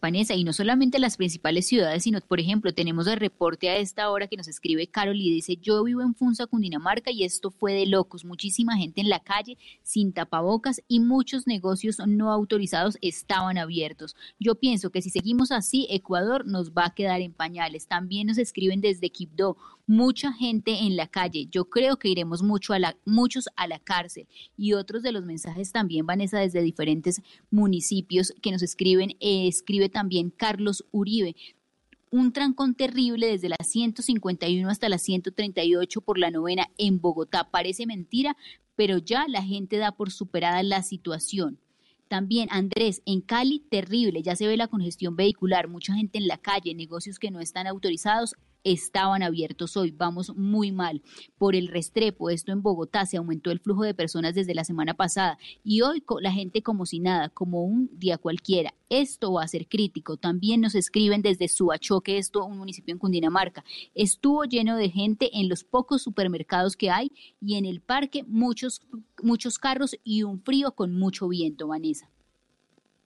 Speaker 3: Vanessa, y no solamente las principales ciudades, sino, por ejemplo, tenemos el reporte a esta hora que nos escribe Carol y dice, yo vivo en Funza, Cundinamarca, y esto fue de locos, muchísima gente en la calle sin tapabocas y muchos negocios no autorizados estaban abiertos. Yo pienso que si seguimos así, Ecuador nos va a quedar en pañales. También nos escriben desde Quibdó, mucha gente en la calle. Yo creo que iremos mucho a la, muchos a la cárcel. Y otros de los mensajes también, Vanessa, desde diferentes municipios que nos escriben, eh, escribe también Carlos Uribe un trancón terrible desde la 151 hasta la 138 por la novena en Bogotá. Parece mentira, pero ya la gente da por superada la situación. También Andrés, en Cali, terrible, ya se ve la congestión vehicular, mucha gente en la calle, negocios que no están autorizados, estaban abiertos hoy. Vamos muy mal. Por el restrepo, esto en Bogotá, se aumentó el flujo de personas desde la semana pasada y hoy la gente como si nada, como un día cualquiera. Esto va a ser crítico. También nos escriben desde Suachoque, esto un municipio en Cundinamarca. Estuvo lleno de gente en los pocos supermercados que hay y en el parque muchos, muchos carros y un frío con mucho viento, Vanessa.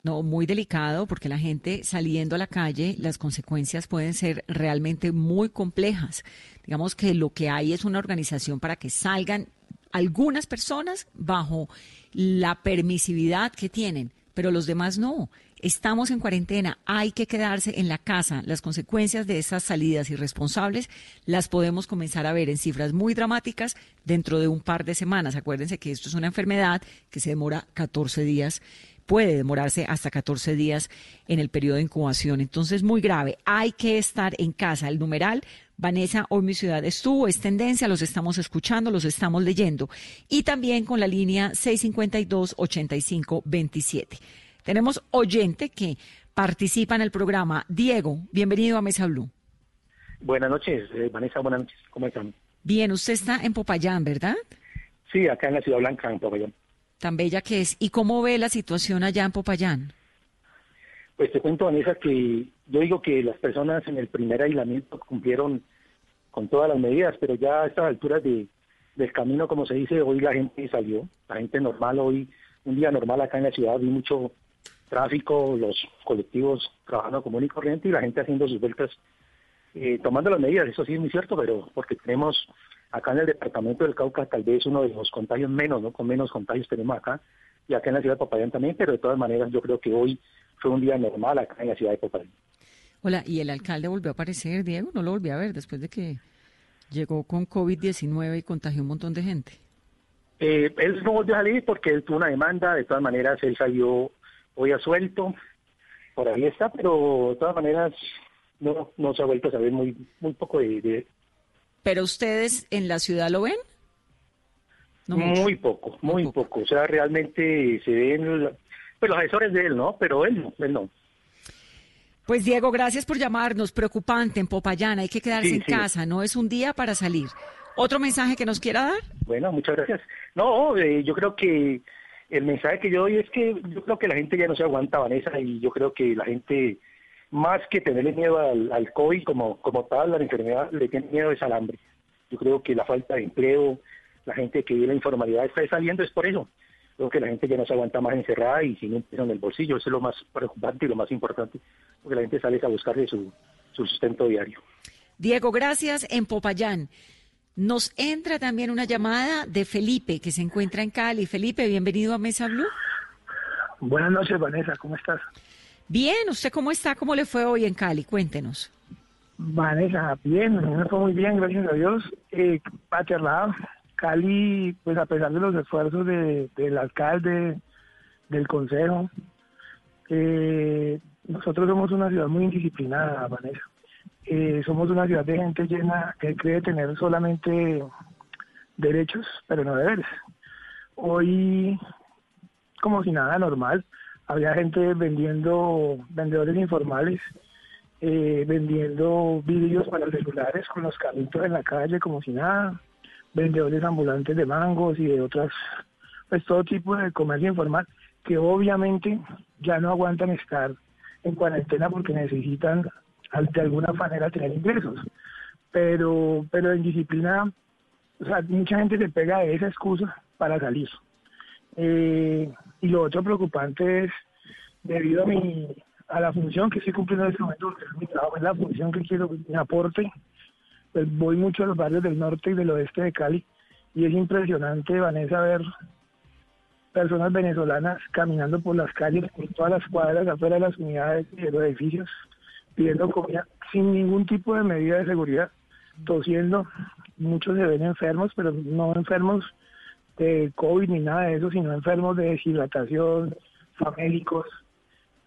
Speaker 2: No, muy delicado porque la gente saliendo a la calle, las consecuencias pueden ser realmente muy complejas. Digamos que lo que hay es una organización para que salgan algunas personas bajo la permisividad que tienen, pero los demás no. Estamos en cuarentena, hay que quedarse en la casa. Las consecuencias de esas salidas irresponsables las podemos comenzar a ver en cifras muy dramáticas dentro de un par de semanas. Acuérdense que esto es una enfermedad que se demora 14 días puede demorarse hasta 14 días en el periodo de incubación. Entonces, muy grave. Hay que estar en casa. El numeral, Vanessa, hoy mi ciudad estuvo, es tendencia, los estamos escuchando, los estamos leyendo. Y también con la línea 652-8527. Tenemos oyente que participa en el programa. Diego, bienvenido a Mesa Blue.
Speaker 8: Buenas noches, eh, Vanessa, buenas noches. ¿Cómo están?
Speaker 2: Bien, usted está en Popayán, ¿verdad?
Speaker 8: Sí, acá en la Ciudad Blanca, en Popayán
Speaker 2: tan bella que es. ¿Y cómo ve la situación allá en Popayán?
Speaker 8: Pues te cuento, Vanessa, que yo digo que las personas en el primer aislamiento cumplieron con todas las medidas, pero ya a estas alturas de, del camino, como se dice, hoy la gente salió, la gente normal, hoy, un día normal acá en la ciudad, vi mucho tráfico, los colectivos trabajando común y corriente y la gente haciendo sus vueltas, eh, tomando las medidas, eso sí es muy cierto, pero porque tenemos Acá en el departamento del Cauca tal vez uno de los contagios menos, ¿no? Con menos contagios tenemos acá y acá en la ciudad de Popayán también, pero de todas maneras yo creo que hoy fue un día normal acá en la ciudad de Popayán.
Speaker 2: Hola, ¿y el alcalde volvió a aparecer, Diego? No lo volví a ver después de que llegó con COVID-19 y contagió un montón de gente.
Speaker 8: Eh, él no volvió a salir porque él tuvo una demanda, de todas maneras él salió hoy a suelto, por ahí está, pero de todas maneras no, no se ha vuelto a saber muy, muy poco de,
Speaker 2: ¿Pero ustedes en la ciudad lo ven?
Speaker 8: muy poco, muy, poco. O sea, realmente se ven pues, los asesores de él, ¿no? Pero él no, él no.
Speaker 2: Pues Diego, gracias por llamarnos. Preocupante en Popayán, hay que quedarse en casa, no es un día para salir. ¿Otro mensaje que nos quiera dar?
Speaker 8: Bueno, muchas gracias. No, eh, yo creo que el mensaje que yo doy es que yo creo que la gente ya no se aguanta, Vanessa, y yo creo que la gente más que tenerle miedo al, COVID como, como tal, la enfermedad, le tiene miedo es al hambre. Yo creo que la falta de empleo, la gente que vive la informalidad está saliendo es por eso. Creo que la gente ya no se aguanta más encerrada y sin un peso en el bolsillo. Eso es lo más preocupante y lo más importante, porque la gente sale a buscarle su, su sustento diario.
Speaker 2: Diego, gracias. En Popayán. Nos entra también una llamada de Felipe, que se encuentra en Cali. Felipe, bienvenido a Mesa Blue.
Speaker 9: Buenas noches, Vanessa, ¿cómo estás?
Speaker 2: Bien, ¿usted cómo está? ¿Cómo le fue hoy en Cali? Cuéntenos.
Speaker 9: Vanessa, bien, me fue muy bien, gracias a Dios. Eh, lado, Cali, pues a pesar de los esfuerzos del alcalde, del consejo, eh, nosotros somos una ciudad muy indisciplinada, Vanessa. Eh, somos una ciudad de gente llena que cree tener solamente derechos, pero no deberes. Hoy, como si nada normal, había gente vendiendo, vendedores informales, eh, vendiendo vídeos para celulares con los carritos en la calle como si nada, vendedores ambulantes de mangos y de otras, pues todo tipo de comercio informal que obviamente ya no aguantan estar en cuarentena porque necesitan de alguna manera tener ingresos. Pero, pero en disciplina, o sea, mucha gente se pega de esa excusa para salir. Eh, y lo otro preocupante es, debido a mi a la función que estoy cumpliendo en este momento, porque es mi trabajo, es la función que quiero, mi aporte, pues voy mucho a los barrios del norte y del oeste de Cali, y es impresionante, Vanessa, ver personas venezolanas caminando por las calles, por todas las cuadras, afuera de las unidades y de los edificios, pidiendo comida sin ningún tipo de medida de seguridad, tosiendo. Muchos se ven enfermos, pero no enfermos de COVID ni nada de eso, sino enfermos de deshidratación, famélicos,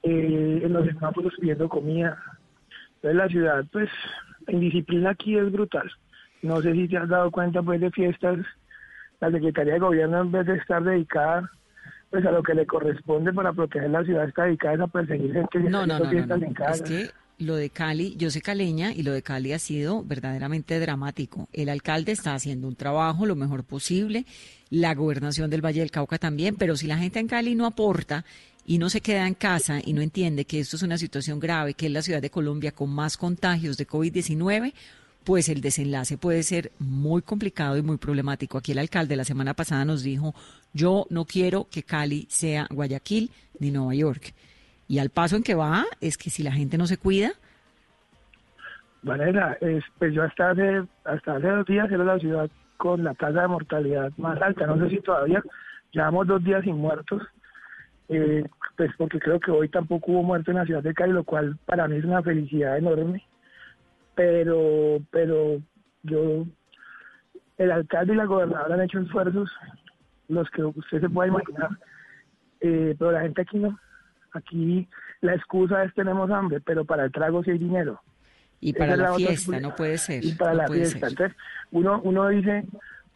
Speaker 9: eh, en los semáforos pidiendo comida. Entonces la ciudad, pues, en disciplina aquí es brutal. No sé si te has dado cuenta, pues, de fiestas, la Secretaría de Gobierno, en vez de estar dedicada pues a lo que le corresponde para proteger la ciudad, está dedicada a perseguir gente
Speaker 2: no, no, no, fiestas en casa. Es que lo de Cali, yo soy caleña y lo de Cali ha sido verdaderamente dramático. El alcalde está haciendo un trabajo lo mejor posible, la gobernación del Valle del Cauca también, pero si la gente en Cali no aporta y no se queda en casa y no entiende que esto es una situación grave, que es la ciudad de Colombia con más contagios de COVID-19, pues el desenlace puede ser muy complicado y muy problemático. Aquí el alcalde la semana pasada nos dijo, yo no quiero que Cali sea Guayaquil ni Nueva York Y al paso en que va, es que si la gente no se cuida.
Speaker 9: Vanessa, es, pues yo hasta hace, hasta hace dos días era la ciudad con la tasa de mortalidad más alta. No sé si todavía llevamos dos días sin muertos, eh, pues porque creo que hoy tampoco hubo muerto en la ciudad de Cali, lo cual para mí es una felicidad enorme. Pero, pero yo, el alcalde y la gobernadora han hecho esfuerzos, los que usted se puede imaginar, eh, pero la gente aquí no. Aquí la excusa es tenemos hambre, pero para el trago sí hay dinero.
Speaker 2: Y para la, fiesta, no puede ser.
Speaker 9: Y para la fiesta. Entonces, uno, uno dice,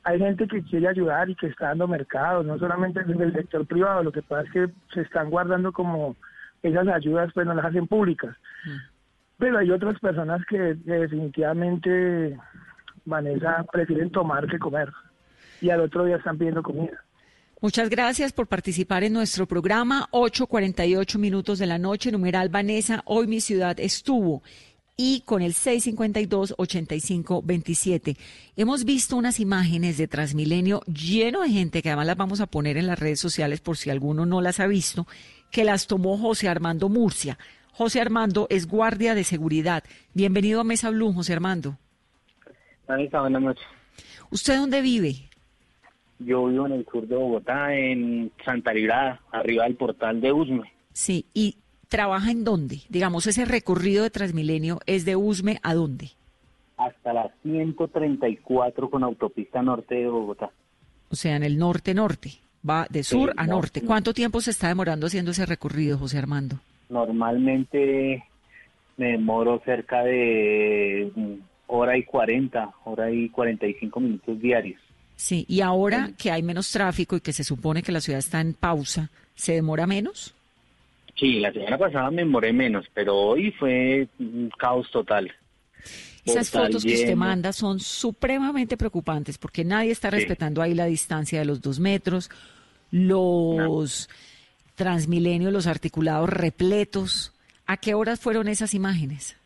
Speaker 9: hay gente que quiere ayudar y que está dando mercado, no solamente desde el sector privado, lo que pasa es que se están guardando como esas ayudas, pues no las hacen públicas. Mm. Pero hay otras personas que, definitivamente, Vanessa, prefieren tomar que comer. Y al otro día están pidiendo comida.
Speaker 2: Muchas gracias por participar en nuestro programa. 8.48 minutos de la noche, numeral Vanessa. Hoy mi ciudad estuvo y con el 652-8527. Hemos visto unas imágenes de Transmilenio lleno de gente, que además las vamos a poner en las redes sociales por si alguno no las ha visto, que las tomó José Armando Murcia. José Armando es guardia de seguridad. Bienvenido a Mesa Blue, José Armando.
Speaker 10: buenas noches.
Speaker 2: ¿Usted dónde vive?
Speaker 10: Yo vivo en el sur de Bogotá, en Santa Librada, arriba del portal de Usme.
Speaker 2: Sí, ¿y trabaja en dónde? Digamos, ese recorrido de Transmilenio es de Usme a dónde?
Speaker 10: Hasta la 134 con autopista norte de Bogotá.
Speaker 2: O sea, en el norte-norte. Va de sur a norte. ¿Cuánto tiempo se está demorando haciendo ese recorrido, José Armando?
Speaker 10: Normalmente me demoro cerca de hora y 40, hora y 45 minutos diarios.
Speaker 2: Sí, y ahora que hay menos tráfico y que se supone que la ciudad está en pausa, ¿se demora menos?
Speaker 10: Sí, la semana pasada me demoré menos, pero hoy fue un caos total.
Speaker 2: Esas fotos que usted manda son supremamente preocupantes porque nadie está respetando ahí la distancia de los dos metros, los Transmilenios, los articulados repletos. ¿A qué horas fueron esas imágenes?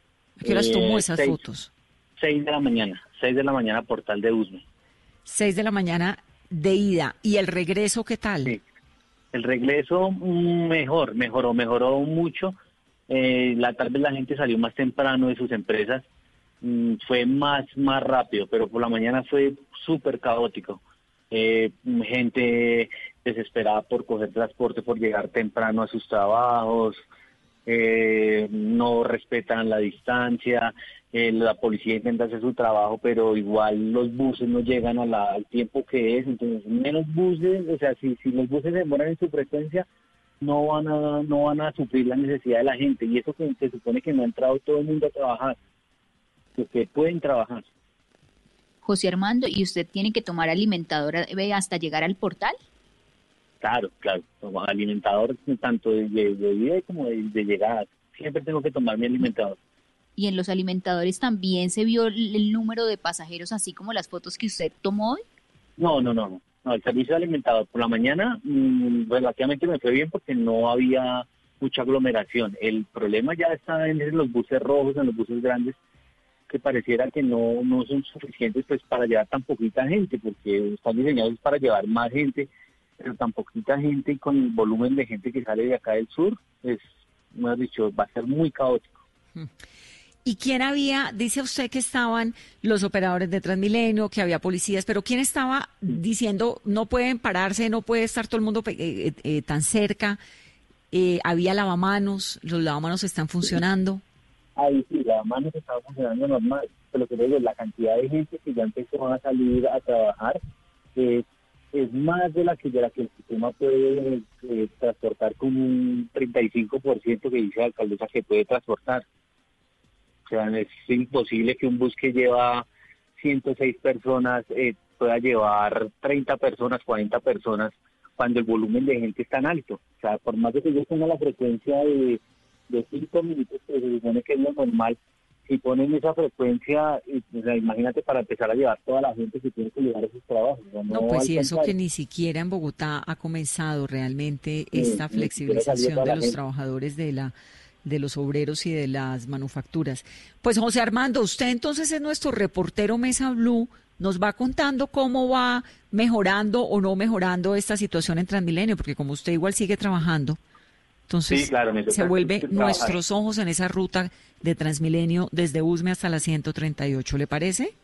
Speaker 2: ¿A qué horas tomó eh, esas fotos?
Speaker 10: Seis de la mañana, seis de la mañana portal de Usme.
Speaker 2: Seis de la mañana de ida. ¿Y el regreso qué tal?
Speaker 10: El regreso mm, mejor, mejoró, mejoró mucho. Eh, la tarde la gente salió más temprano de sus empresas, mm, fue más, más rápido, pero por la mañana fue súper caótico. Eh, gente desesperada por coger transporte, por llegar temprano a sus trabajos, eh, no respetan la distancia, eh, la policía intenta hacer su trabajo, pero igual los buses no llegan al tiempo que es, entonces menos buses, o sea, si, si los buses se demoran en su frecuencia, no van a no van a suplir la necesidad de la gente y eso que se supone que no ha entrado todo el mundo a trabajar, que pueden trabajar.
Speaker 3: José Armando, ¿y usted tiene que tomar alimentador hasta llegar al portal?
Speaker 10: Claro, claro, alimentador tanto de, de, como de, llegada. Siempre tengo que tomar mi alimentador.
Speaker 3: ¿Y en los alimentadores también se vio el, número de pasajeros, así como las fotos que usted tomó hoy?
Speaker 10: No, no, no, no. el servicio de alimentador por la mañana mm, relativamente me fue bien porque no había mucha aglomeración. El problema ya está en los buses rojos, en los buses grandes, que pareciera que no, no son suficientes pues para llevar tan poquita gente, porque están diseñados para llevar más gente pero tan poquita gente y con el volumen de gente que sale de acá del sur, es, hemos dicho, va a ser muy caótico.
Speaker 2: ¿Y quién había, dice usted que estaban los operadores de Transmilenio, que había policías, pero quién estaba diciendo no pueden pararse, no puede estar todo el mundo eh, eh, eh, tan cerca? había lavamanos, los lavamanos están funcionando.
Speaker 10: Ahí sí, lavamanos estaba funcionando normal, pero que digo, la cantidad de gente que ya empezó a salir a trabajar es más de la que de la que el sistema puede eh, transportar con un 35% que dice la alcaldesa que puede transportar. O sea, es imposible que un bus que lleva 106 personas eh, pueda llevar 30 personas, 40 personas, cuando el volumen de gente es tan alto. O sea, por más de que yo tenga la frecuencia de, de 5 minutos, que se supone que es lo normal, si ponen esa frecuencia, imagínate para empezar a llevar toda la gente que tiene que llevar esos trabajos.
Speaker 2: No, pues sí, eso que ni siquiera en Bogotá ha comenzado realmente esta flexibilización de los trabajadores de la de los obreros y de las manufacturas. Pues José Armando, usted entonces es nuestro reportero Mesa Blue, nos va contando cómo va mejorando o no mejorando esta situación en Transmilenio, porque como usted igual sigue trabajando. Entonces, se vuelve nuestros ojos en esa ruta de Transmilenio desde Usme hasta la 138, ¿le parece?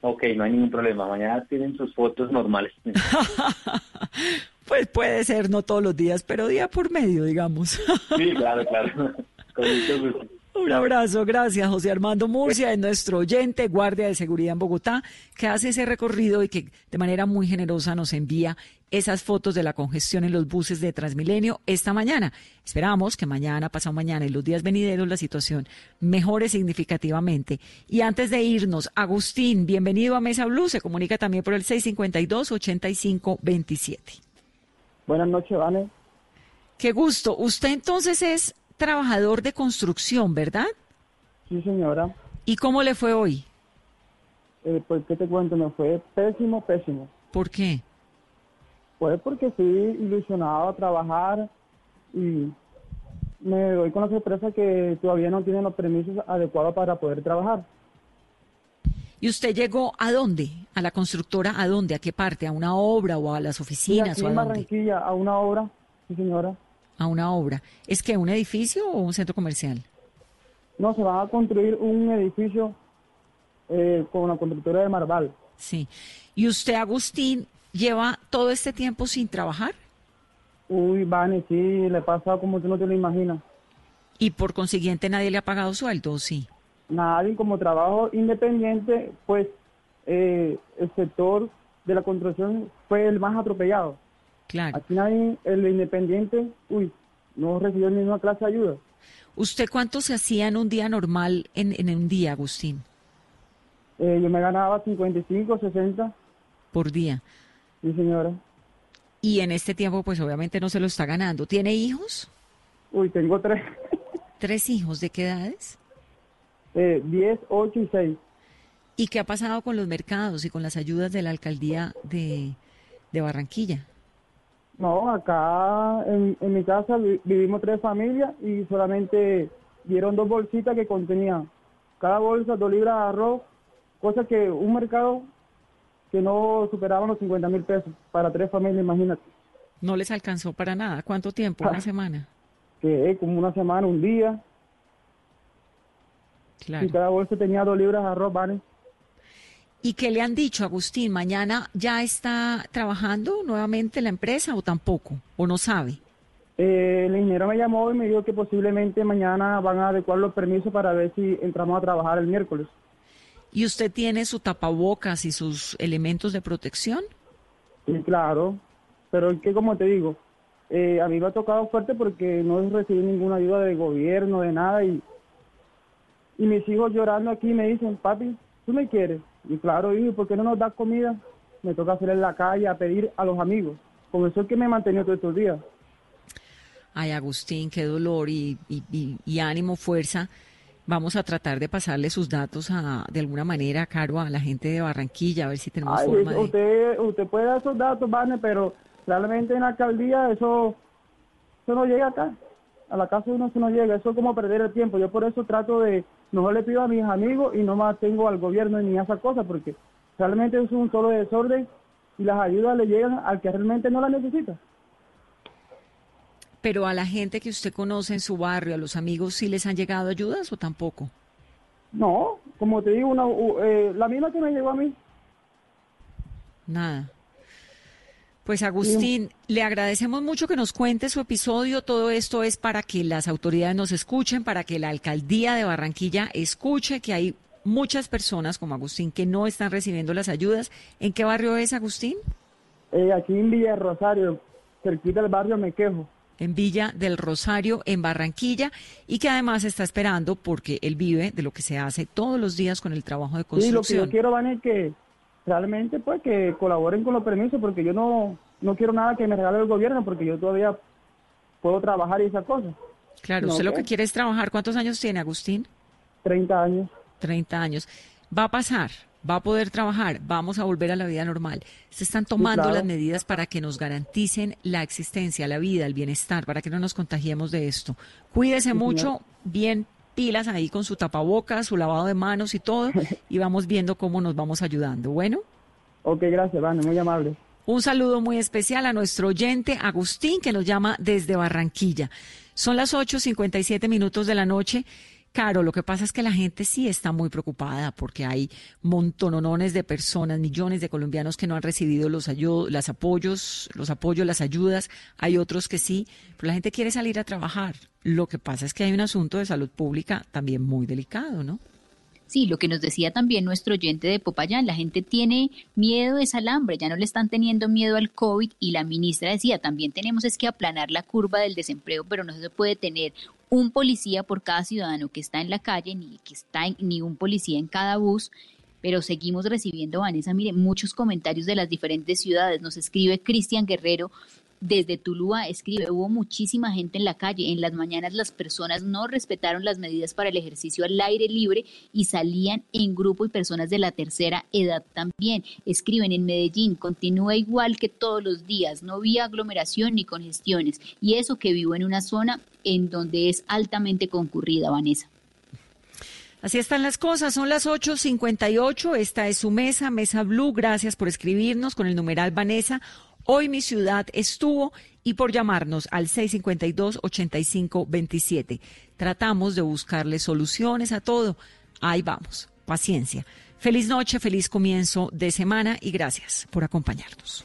Speaker 10: Ok, no hay ningún problema. Mañana tienen sus fotos normales.
Speaker 2: pues puede ser, no todos los días, pero día por medio, digamos.
Speaker 10: sí, claro, claro. Con mucho gusto.
Speaker 2: Un abrazo, gracias José Armando Murcia, es nuestro oyente, guardia de seguridad en Bogotá, que hace ese recorrido y que de manera muy generosa nos envía esas fotos de la congestión en los buses de Transmilenio esta mañana. Esperamos que mañana, pasado mañana y los días venideros la situación mejore significativamente. Y antes de irnos, Agustín, bienvenido a Mesa Blue, se comunica también por el 652-8527.
Speaker 11: Buenas noches, Vane.
Speaker 2: Qué gusto. Usted entonces es trabajador de construcción, ¿verdad?
Speaker 11: Sí, señora.
Speaker 2: ¿Y cómo le fue hoy?
Speaker 11: Eh, pues, ¿qué te cuento? Me fue pésimo, pésimo.
Speaker 2: ¿Por qué?
Speaker 11: Pues porque estoy ilusionado a trabajar y me doy con la sorpresa que todavía no tienen los permisos adecuados para poder trabajar.
Speaker 2: ¿Y usted llegó a dónde? ¿A la constructora a dónde? ¿A qué parte? ¿A una obra o a las oficinas?
Speaker 11: Sí,
Speaker 2: o a
Speaker 11: en Barranquilla, a una obra, sí señora
Speaker 2: a una obra. ¿Es que un edificio o un centro comercial?
Speaker 11: No, se va a construir un edificio eh, con la constructora de Marval.
Speaker 2: Sí. ¿Y usted, Agustín, lleva todo este tiempo sin trabajar?
Speaker 11: Uy, Vane, sí, le pasa como tú no te lo imaginas.
Speaker 2: ¿Y por consiguiente nadie le ha pagado sueldo sí?
Speaker 11: Nadie, como trabajo independiente, pues eh, el sector de la construcción fue el más atropellado.
Speaker 2: Claro.
Speaker 11: Aquí nadie, el independiente, uy, no recibió ninguna clase de ayuda.
Speaker 2: ¿Usted cuánto se hacía en un día normal, en, en un día, Agustín?
Speaker 11: Eh, yo me ganaba 55, 60.
Speaker 2: ¿Por día?
Speaker 11: Sí, señora.
Speaker 2: Y en este tiempo, pues obviamente no se lo está ganando. ¿Tiene hijos?
Speaker 11: Uy, tengo tres.
Speaker 2: ¿Tres hijos? ¿De qué edades?
Speaker 11: Eh, diez, ocho y seis.
Speaker 2: ¿Y qué ha pasado con los mercados y con las ayudas de la alcaldía de, de Barranquilla?
Speaker 11: No, acá en, mi casa vivimos tres familias y solamente dieron dos bolsitas que contenían cada bolsa dos libras de arroz, cosa que un mercado que no superaba los 50 mil pesos para tres familias, imagínate.
Speaker 2: No les alcanzó para nada. ¿Cuánto tiempo? ¿Una semana?
Speaker 11: Que como una semana, un día. Claro. Y cada bolsa tenía dos libras de arroz, ¿vale?
Speaker 2: ¿Y qué le han dicho, Agustín? ¿Mañana ya está trabajando nuevamente la empresa o tampoco? ¿O no sabe?
Speaker 11: Eh, el ingeniero me llamó y me dijo que posiblemente mañana van a adecuar los permisos para ver si entramos a trabajar el miércoles.
Speaker 2: ¿Y usted tiene su tapabocas y sus elementos de protección?
Speaker 11: Sí, claro. Pero es que, como te digo, eh, a mí me ha tocado fuerte porque no recibí ninguna ayuda del gobierno, de nada. Y, y mis hijos llorando aquí me dicen, papi, ¿tú me quieres? Y claro, hijo, ¿por qué no nos das comida? Me toca hacer en la calle a pedir a los amigos. Con eso es que me he mantenido todos estos días.
Speaker 2: Ay, Agustín, qué dolor y, y, ánimo, fuerza. Vamos a tratar de pasarle sus datos a, de alguna manera, Caro, a la gente de Barranquilla, a ver si tenemos forma de...
Speaker 11: Usted, usted puede dar esos datos, Vane, pero realmente en la alcaldía eso, eso no llega acá. A la casa de uno eso no llega. Eso es como perder el tiempo. Yo por eso trato de mejor le pido a mis amigos y no más tengo al gobierno ni a esa cosa, porque realmente es un solo desorden y las ayudas le llegan al que realmente no las necesita.
Speaker 2: Pero a la gente que usted conoce en su barrio, a los amigos, ¿sí les han llegado ayudas o tampoco?
Speaker 11: No, como te digo, una, eh, la misma que me llegó a mí.
Speaker 2: Nada. Pues Agustín, le agradecemos mucho que nos cuente su episodio. Todo esto es para que las autoridades nos escuchen, para que la alcaldía de Barranquilla escuche que hay muchas personas como Agustín que no están recibiendo las ayudas. ¿En qué barrio es Agustín?
Speaker 11: Eh, aquí en Villa del Rosario, cerquita del barrio Me Quejo.
Speaker 2: En Villa del Rosario, en Barranquilla, y que además está esperando porque él vive de lo que se hace todos los días con el trabajo de construcción.
Speaker 11: Sí, lo que yo quiero, Van, es que realmente pues que colaboren con los permisos porque yo no, no quiero nada que me regale el gobierno porque yo todavía puedo trabajar y esas cosas.
Speaker 2: Claro, usted lo que quiere es trabajar. ¿Cuántos años tiene Agustín?
Speaker 11: 30 años.
Speaker 2: 30 años. Va a pasar, va a poder trabajar, vamos a volver a la vida normal. Se están tomando las medidas para que nos garanticen la existencia, la vida, el bienestar, para que no nos contagiemos de esto. Cuídese mucho, bien pilas ahí con su tapabocas, su lavado de manos y todo, y vamos viendo cómo nos vamos ayudando. Bueno.
Speaker 11: Ok, gracias, Vane, muy amable.
Speaker 2: Un saludo muy especial a nuestro oyente Agustín que nos llama desde Barranquilla. Son las 8.57 minutos de la noche. Claro, lo que pasa es que la gente sí está muy preocupada porque hay montonones de personas, millones de colombianos que no han recibido los, los apoyos, los apoyos, las ayudas. Hay otros que sí, pero la gente quiere salir a trabajar. Lo que pasa es que hay un asunto de salud pública también muy delicado, ¿no?
Speaker 3: Sí, lo que nos decía también nuestro oyente de Popayán, la gente tiene miedo de ese alambre, ya no le están teniendo miedo al COVID y la ministra decía, también tenemos es que aplanar la curva del desempleo, pero no se puede tener un policía por cada ciudadano que está en la calle, ni que está ni un policía en cada bus, pero seguimos recibiendo, Vanessa, mire, muchos comentarios de las diferentes ciudades. Nos escribe Cristian Guerrero desde Tulúa escribe, hubo muchísima gente en la calle. En las mañanas las personas no respetaron las medidas para el ejercicio al aire libre y salían en grupo y personas de la tercera edad también. Escriben en Medellín, continúa igual que todos los días, no había aglomeración ni congestiones. Y eso que vivo en una zona en donde es altamente concurrida, Vanessa.
Speaker 2: Así están las cosas, son las 8.58, esta es su mesa, Mesa Blue, gracias por escribirnos con el numeral Vanessa Hoy mi ciudad estuvo y por llamarnos al 652-8527. Tratamos de buscarle soluciones a todo. Ahí vamos. Paciencia. Feliz noche, feliz comienzo de semana y gracias por acompañarnos.